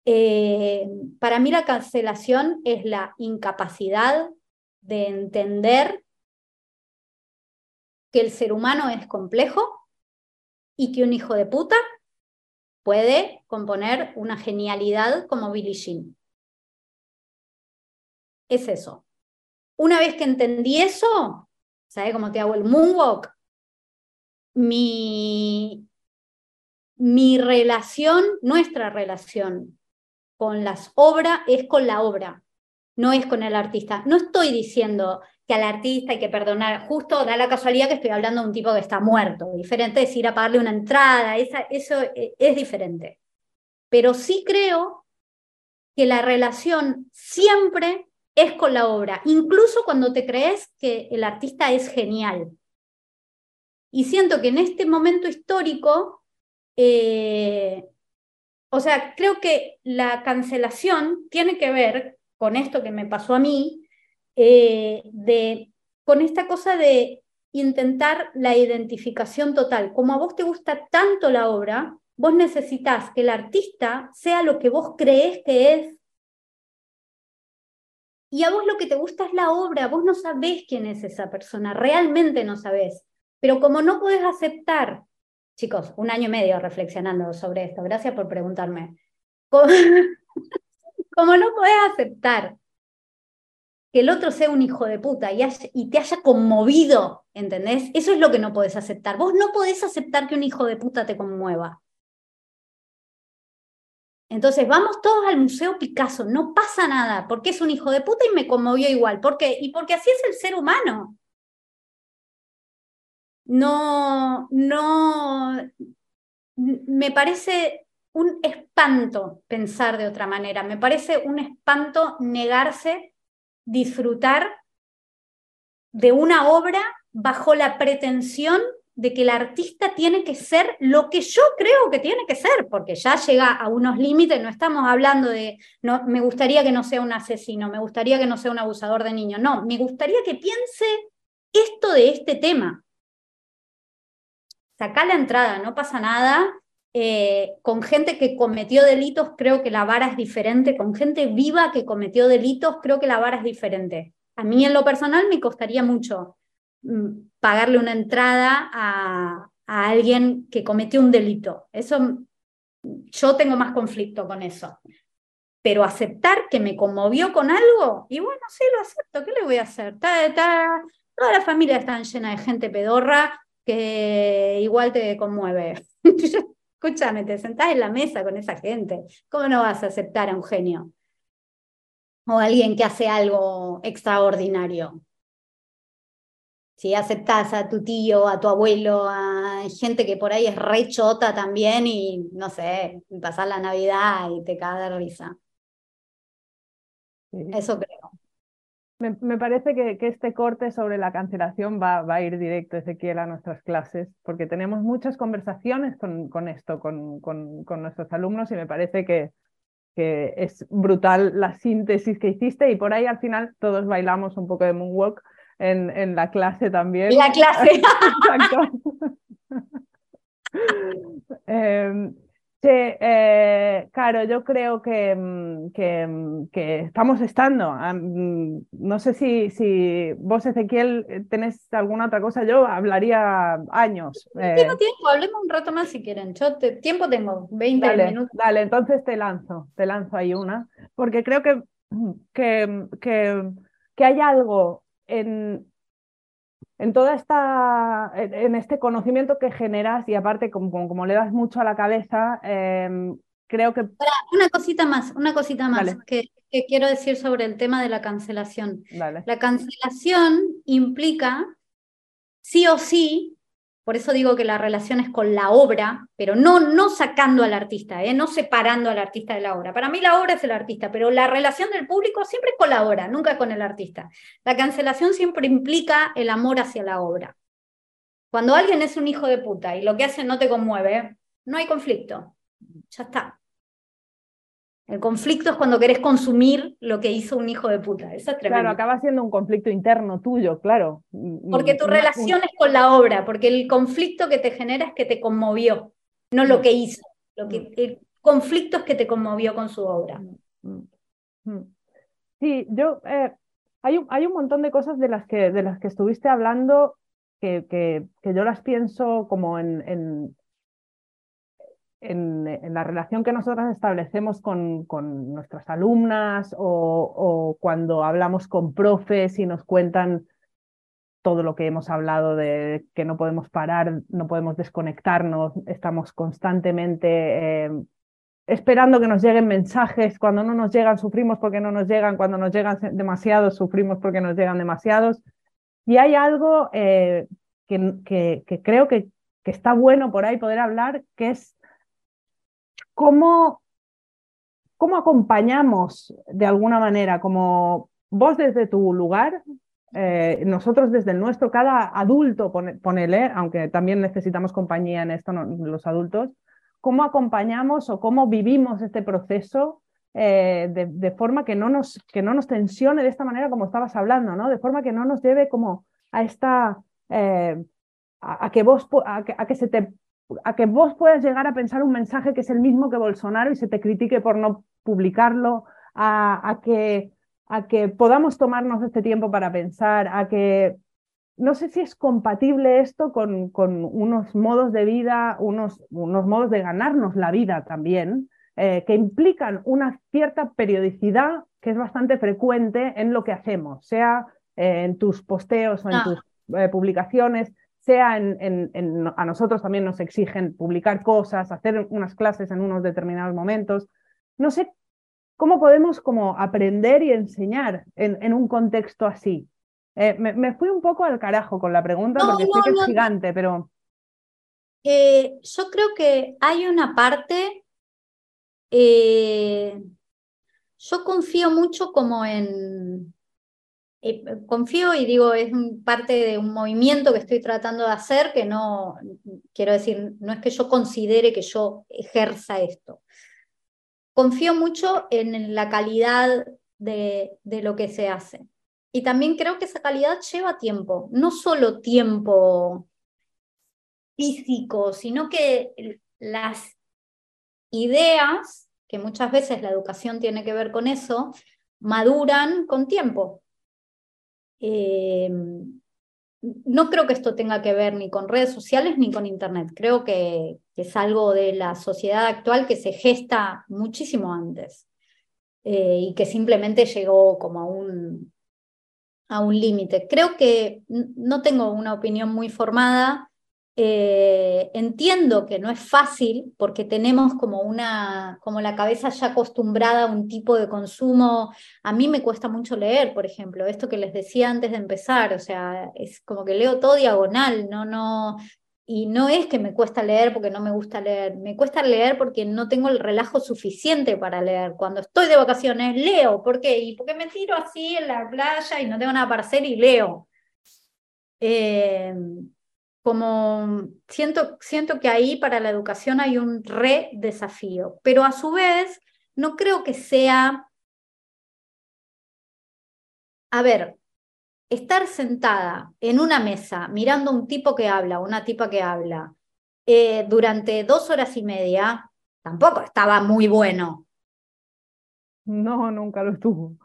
Eh, para mí la cancelación es la incapacidad de entender que el ser humano es complejo y que un hijo de puta puede componer una genialidad como Billie Jean. Es eso. Una vez que entendí eso, ¿sabes cómo te hago el moonwalk? Mi, mi relación, nuestra relación con las obras es con la obra, no es con el artista. No estoy diciendo que al artista hay que perdonar. Justo da la casualidad que estoy hablando de un tipo que está muerto. Diferente es ir a pagarle una entrada, eso eh, es diferente. Pero sí creo que la relación siempre es con la obra, incluso cuando te crees que el artista es genial. Y siento que en este momento histórico, eh, o sea, creo que la cancelación tiene que ver con esto que me pasó a mí, eh, de, con esta cosa de intentar la identificación total. Como a vos te gusta tanto la obra, vos necesitas que el artista sea lo que vos crees que es. Y a vos lo que te gusta es la obra, vos no sabés quién es esa persona, realmente no sabés. Pero como no podés aceptar, chicos, un año y medio reflexionando sobre esto, gracias por preguntarme, [laughs] como, no podés aceptar que el otro sea un hijo de puta y, y, te haya conmovido, ¿entendés? Eso es lo que no podés aceptar. Vos no podés aceptar que un hijo de puta te conmueva. Entonces, vamos todos al Museo Picasso, no pasa nada, porque es un hijo de puta y me conmovió igual. ¿Por qué? Y porque así es el ser humano no, no, me parece un espanto pensar de otra manera, me parece un espanto negarse, disfrutar de una obra bajo la pretensión de que el artista tiene que ser lo que yo creo que tiene que ser, porque ya llega a unos límites, no estamos hablando de, no, me gustaría que no sea un asesino, me gustaría que no sea un abusador de niños, no, me gustaría que piense esto de este tema, Saca la entrada, no pasa nada. Eh, con gente que cometió delitos creo que la vara es diferente, con gente viva que cometió delitos creo que la vara es diferente. A mí en lo personal me costaría mucho mm, pagarle una entrada a, a alguien que cometió un delito. Eso, yo tengo más conflicto con eso. Pero aceptar que me conmovió con algo, y bueno, sí, lo acepto, ¿qué le voy a hacer? Está, toda la familia está llena de gente pedorra, que igual te conmueve. [laughs] Escúchame, te sentás en la mesa con esa gente. ¿Cómo no vas a aceptar a un genio? O a alguien que hace algo extraordinario. Si aceptás a tu tío, a tu abuelo, a gente que por ahí es re chota también y no sé, pasar la Navidad y te cae de risa. Eso creo. Me, parece que, este corte sobre la cancelación va, a ir directo, Ezequiel, a nuestras clases, porque tenemos muchas conversaciones con, esto, con, nuestros alumnos, y me parece que, es brutal la síntesis que hiciste, y por ahí al final todos bailamos un poco de moonwalk en, la clase también. La clase. [laughs] [laughs] [laughs] Em, Sí, eh, claro, yo creo que, mm, mm, que, estamos estando. Mm, no sé si, si vos, Ezequiel, eh, tenés alguna otra cosa. Yo hablaría años. Eh. Tengo tiempo, hablemos un rato más si quieren. Yo tiempo tengo, 20 minutos. Dale, entonces te lanzo, te lanzo ahí una, porque creo que, que, que, que hay algo en, en toda esta, en este conocimiento que generas y aparte como, le das mucho a la cabeza, em, creo que... Una cosita más, una cosita más que, quiero decir sobre el tema de la cancelación. La cancelación implica sí o sí por eso digo que la relación es con la obra, pero no, no sacando al artista, ¿eh? no separando al artista de la obra. Para mí la obra es el artista, pero la relación del público siempre con la obra, nunca con el artista. La cancelación siempre implica el amor hacia la obra. Cuando alguien es un hijo de puta y lo que hace no te conmueve, no hay conflicto. Ya está. El conflicto es cuando querés consumir lo que hizo un hijo de puta. Eso es tremendo. Claro, acaba siendo un conflicto interno tuyo, claro. Porque tu relación es con la obra, porque el conflicto que te genera es que te conmovió, no lo mm. que hizo. Lo que, mm. el conflicto es que te conmovió con su obra. Mm. Sí, yo. Eh, hay, un, hay un montón de cosas de las que, de las que estuviste hablando que, que, que yo las pienso como en, en en, la relación que nosotros establecemos con, con nuestras alumnas o, cuando hablamos con profes y nos cuentan todo lo que hemos hablado de que no podemos parar, no podemos desconectarnos, estamos constantemente eh, esperando que nos lleguen mensajes, cuando no nos llegan sufrimos porque no nos llegan, cuando nos llegan demasiados sufrimos porque nos llegan demasiados. Y hay algo eh, que, que, que, creo que, que está bueno por ahí poder hablar, que es ¿cómo, cómo acompañamos de alguna manera, como vos desde tu lugar, eh, nosotros desde el nuestro, cada adulto, ponele, aunque también necesitamos compañía en esto, los adultos, cómo acompañamos o cómo vivimos este proceso eh, de, forma que no, nos, que no nos tensione de esta manera como estabas hablando, ¿no? De forma que no nos lleve como a esta... Eh, a, que vos, a que, se te, a que vos puedas llegar a pensar un mensaje que es el mismo que Bolsonaro y se te critique por no publicarlo, a, que, a que podamos tomarnos este tiempo para pensar, a que no sé si es compatible esto con, con unos modos de vida, unos, unos modos de ganarnos la vida también, eh, que implican una cierta periodicidad que es bastante frecuente en lo que hacemos, sea eh, en tus posteos o en ah. tus eh, publicaciones, sea en, a nosotros también nos exigen publicar cosas, hacer unas clases en unos determinados momentos. No sé cómo podemos como aprender y enseñar en, un contexto así. Me, fui un poco al carajo con la pregunta porque sé que es gigante, pero... yo creo que hay una parte eh, yo confío mucho como en, eh, confío y digo, es parte de un movimiento que estoy tratando de hacer, que no, quiero decir, no es que yo considere que yo ejerza esto. Confío mucho en la calidad de, de lo que se hace. Y también creo que esa calidad lleva tiempo, no solo tiempo físico, sino que las ideas, que muchas veces la educación tiene que ver con eso, maduran con tiempo. Eh, no creo que esto tenga que ver ni con redes sociales ni con Internet. Creo que, es algo de la sociedad actual que se gesta muchísimo antes eh, y que simplemente llegó como a un, a un límite. Creo que no tengo una opinión muy formada eh, entiendo que no es fácil porque tenemos como una, como la cabeza ya acostumbrada a un tipo de consumo. A mí me cuesta mucho leer, por ejemplo, esto que les decía antes de empezar, o sea, es como que leo todo diagonal, no, no, y no es que me cuesta leer porque no me gusta leer, me cuesta leer porque no tengo el relajo suficiente para leer. Cuando estoy de vacaciones leo, ¿por qué? Y porque me tiro así en la playa y no tengo nada para hacer y leo. Eh, como siento, siento que ahí para la educación hay un re desafío, pero a su vez no creo que sea, a ver, estar sentada en una mesa mirando a un tipo que habla, una tipa que habla, eh, durante dos horas y media, tampoco estaba muy bueno. No, nunca lo estuvo.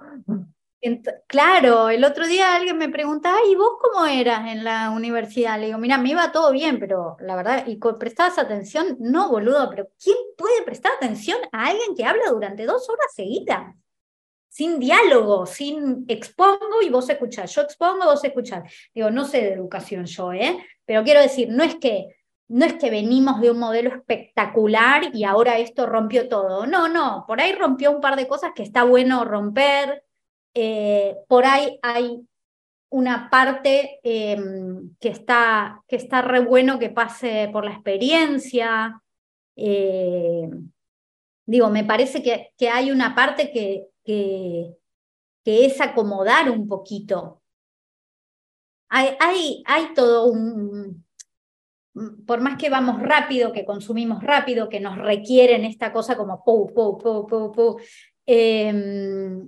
Claro, el otro día alguien me preguntaba, ¿y vos cómo eras en la universidad? Le digo, mira, me iba todo bien, pero la verdad, ¿y prestabas atención? No, boludo, pero ¿quién puede prestar atención a alguien que habla durante dos horas seguidas? Sin diálogo, sin expongo y vos escuchás, yo expongo y vos escuchás. Digo, no sé de educación yo, ¿eh? Pero quiero decir, no es que no es que venimos de un modelo espectacular y ahora esto rompió todo. No, no, por ahí rompió un par de cosas que está bueno romper, eh, por ahí hay una parte em, que, está, que está re bueno que pase por la experiencia. Eh, digo, me parece que, que, hay una parte que, que, es acomodar un poquito. Hay, hay, hay todo un... Por más que vamos rápido, que consumimos rápido, que nos requieren esta cosa como eh,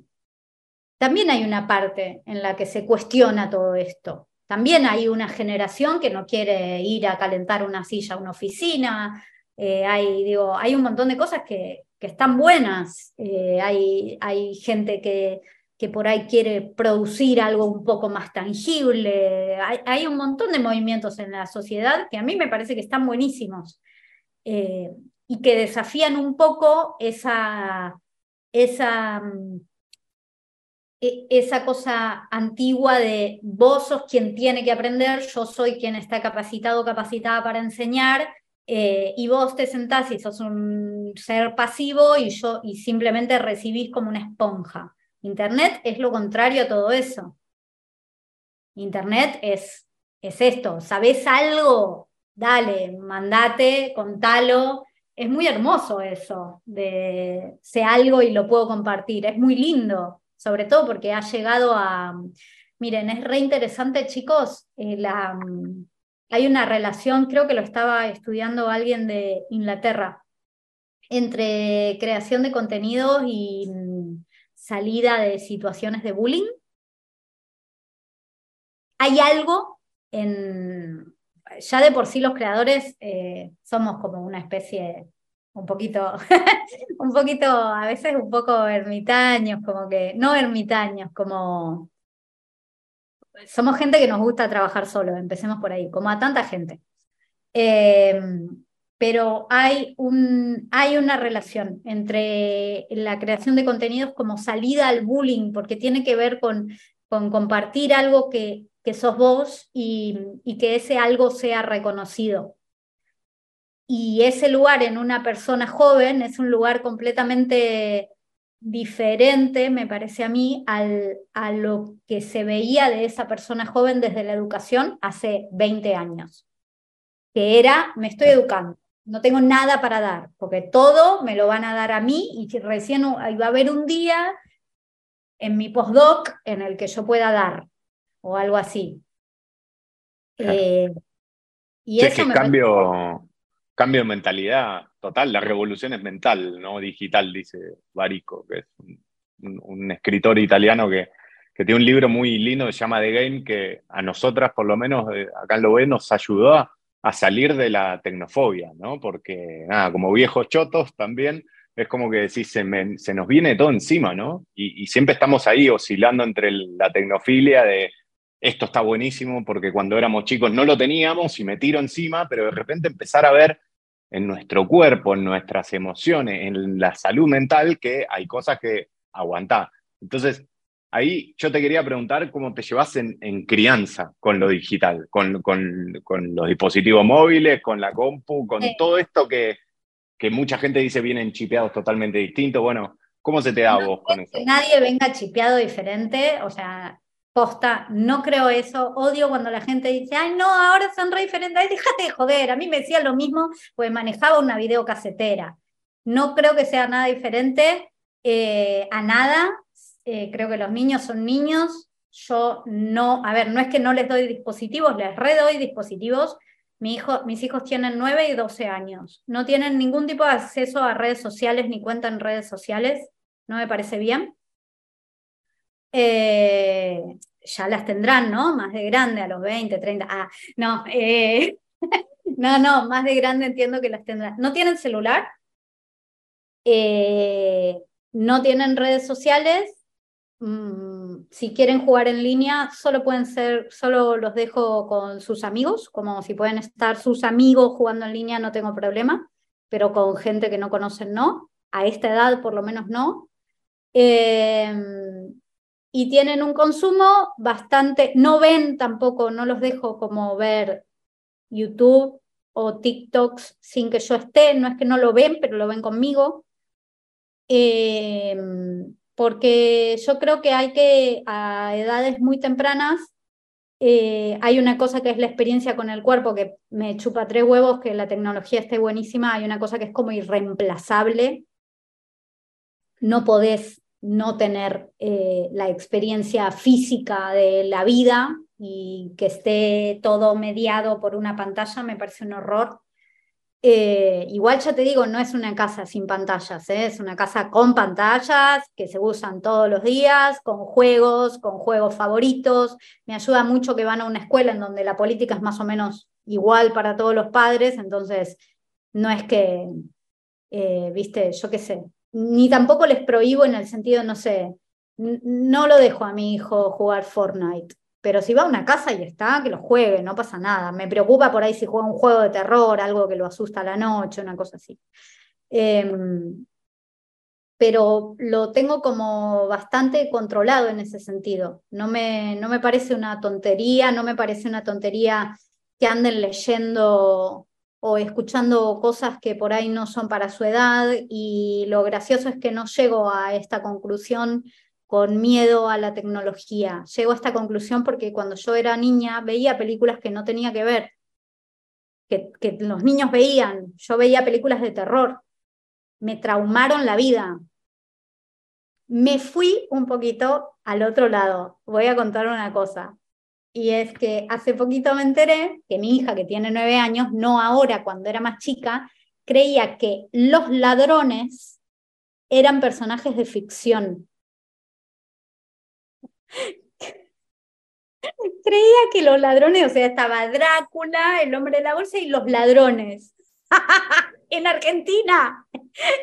también hay una parte en la que se cuestiona todo esto. También hay una generación que no quiere ir a calentar una silla a una oficina. Eh, hay, digo, hay un montón de cosas que, que están buenas. Eh, hay, hay gente que, que por ahí quiere producir algo un poco más tangible. Hay, hay, un montón de movimientos en la sociedad que a mí me parece que están buenísimos eh, y que desafían un poco esa, esa mm, esa cosa antigua de vos sos quien tiene que aprender, yo soy quien está capacitado o capacitada para enseñar, eh, y vos te sentás y sos un ser pasivo y, yo, y simplemente recibís como una esponja. Internet es lo contrario a todo eso. Internet es, es esto, ¿sabés algo? Dale, mandate, contalo. Es muy hermoso eso, de sé algo y lo puedo compartir, es muy lindo sobre todo porque ha llegado a, miren, es re interesante chicos, eh, la, hay una relación, creo que lo estaba estudiando alguien de Inglaterra, entre creación de contenidos y mm, salida de situaciones de bullying. Hay algo en, ya de por sí los creadores eh, somos como una especie un poquito, [laughs] un poquito, a veces un poco ermitaños, como que, no ermitaños, como somos gente que nos gusta trabajar solo, empecemos por ahí, como a tanta gente. Em, pero hay, un, hay una relación entre la creación de contenidos como salida al bullying, porque tiene que ver con, con compartir algo que, que sos vos y, y que ese algo sea reconocido. Y ese lugar en una persona joven es un lugar completamente diferente, me parece a mí, al, a lo que se veía de esa persona joven desde la educación hace 20 años, que era, me estoy educando, no tengo nada para dar, porque todo me lo van a dar a mí y recién va a haber un día en mi postdoc en el que yo pueda dar, o algo así. Eh, y eso cambio, cambio de mentalidad total, la revolución es mental, no digital, dice Barico, que es un, escritor italiano que, que, tiene un libro muy lindo que se llama The Game, que a nosotras, por lo menos eh, acá en lo ve, nos ayudó a, salir de la tecnofobia, ¿no? Porque, nada, como viejos chotos también, es como que decís, se, se nos viene todo encima, ¿no? Y, siempre estamos ahí oscilando entre la tecnofilia de esto está buenísimo porque cuando éramos chicos no lo teníamos y me tiro encima, pero de repente empezar a ver en nuestro cuerpo, en nuestras emociones, en la salud mental, que hay cosas que aguantar. Entonces, ahí yo te quería preguntar cómo te llevas en, crianza con lo digital, con, los dispositivos móviles, con la compu, con todo esto que, que mucha gente dice vienen chipeados totalmente distintos. Bueno, ¿cómo se te da a vos con eso? Que nadie venga chipeado diferente, o sea, Posta, no creo eso. Odio cuando la gente dice, ay, no, ahora son re diferentes. Ay, déjate de joder. A mí me decía lo mismo, pues manejaba una videocasetera. No creo que sea nada diferente eh, a nada. Eh, creo que los niños son niños. Yo no, a ver, no es que no les doy dispositivos, les redoy dispositivos. Mi hijo, mis hijos tienen 9 y 12 años. No tienen ningún tipo de acceso a redes sociales ni cuenta en redes sociales. No me parece bien. Eh, ya las tendrán, ¿no? Más de grande, a los 20, 30. Ah, no, eh, [laughs] no, no, más de grande entiendo que las tendrán. No tienen celular, eh, no tienen redes sociales. Mm, si quieren jugar en línea, solo pueden ser, solo los dejo con sus amigos, como si pueden estar sus amigos jugando en línea, no tengo problema, pero con gente que no conocen, no. A esta edad, por lo menos, no. Eh, y tienen un consumo bastante, no ven tampoco, no los dejo como ver YouTube o TikToks sin que yo esté, no es que no lo ven, pero lo ven conmigo. Em, porque yo creo que hay que, a edades muy tempranas, eh, hay una cosa que es la experiencia con el cuerpo, que me chupa tres huevos, que la tecnología esté buenísima, hay una cosa que es como irreemplazable. No podés no tener eh, la experiencia física de la vida y que esté todo mediado por una pantalla me parece un horror. Eh, igual ya te digo, no es una casa sin pantallas, ¿eh? es una casa con pantallas que se usan todos los días, con juegos, con juegos favoritos. Me ayuda mucho que van a una escuela en donde la política es más o menos igual para todos los padres, entonces no es que, viste, yo qué sé, ni tampoco les prohíbo en el sentido, no sé, no lo dejo a mi hijo jugar Fortnite, pero si va a una casa y está, que lo juegue, no pasa nada. Me preocupa por ahí si juega un juego de terror, algo que lo asusta a la noche, una cosa así. Em, pero lo tengo como bastante controlado en ese sentido. No me, no me parece una tontería, no me parece una tontería que anden leyendo o escuchando cosas que por ahí no son para su edad y lo gracioso es que no llego a esta conclusión con miedo a la tecnología. Llego a esta conclusión porque cuando yo era niña veía películas que no tenía que ver, que, que los niños veían. Yo veía películas de terror, me traumaron la vida. me fui un poquito al otro lado. Voy a contar una cosa. Y es que hace poquito me enteré que mi hija, que tiene nueve años, no ahora, cuando era más chica, creía que los ladrones eran personajes de ficción. [laughs] Creía que los ladrones, o sea, estaba Drácula, el hombre de la bolsa y los ladrones. [laughs] en Argentina.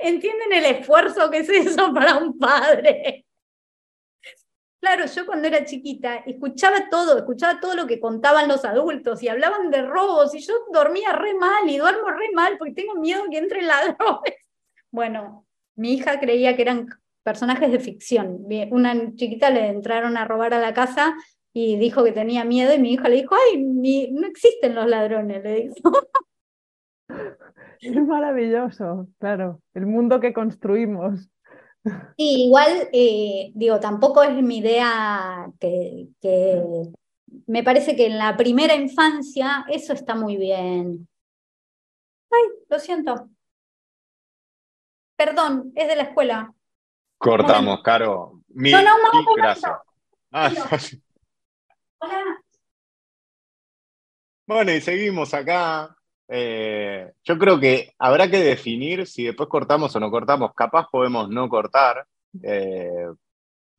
¿Entienden el esfuerzo que es eso para un padre? Claro, yo cuando era chiquita escuchaba todo, escuchaba todo lo que contaban los adultos y hablaban de robos y yo dormía re mal y duermo re mal porque tengo miedo que entren ladrones. [laughs] Bueno, mi hija creía que eran personajes de ficción. Una chiquita le entraron a robar a la casa y dijo que tenía miedo y mi hija le dijo, ay, no existen los ladrones, le dijo. [laughs] Es maravilloso, claro, el mundo que construimos. Sí, igual, eh, digo, tampoco es mi idea que, me parece que en la primera infancia eso está muy bien. Ay, lo siento. Perdón, es de la escuela. Cortamos, Caro. no, no, no, gracias. Ah, [laughs] Hola. Bueno, y seguimos acá eh, yo creo que habrá que definir si después cortamos o no cortamos. Capaz podemos no cortar. Eh,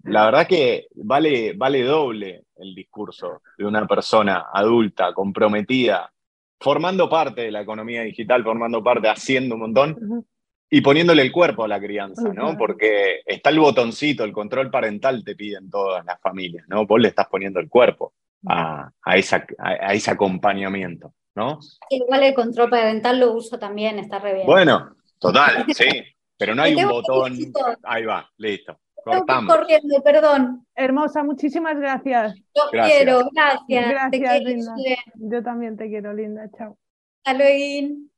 la verdad que vale, vale doble el discurso de una persona adulta, comprometida, formando parte de la economía digital, formando parte, haciendo un montón y poniéndole el cuerpo a la crianza, ¿no? Porque está el botoncito, el control parental te piden todas las familias, ¿no? Vos le estás poniendo el cuerpo a, esa, a ese acompañamiento. ¿No? Igual el control parental lo uso también, está re bien. Bueno, total, [laughs] sí, pero no hay un botón. Ahí va, listo. Cortamos. Corriendo, perdón. Hermosa, muchísimas gracias. Yo quiero, gracias. Gracias, Linda. Yo también te quiero, Linda. Chao. Hasta luego.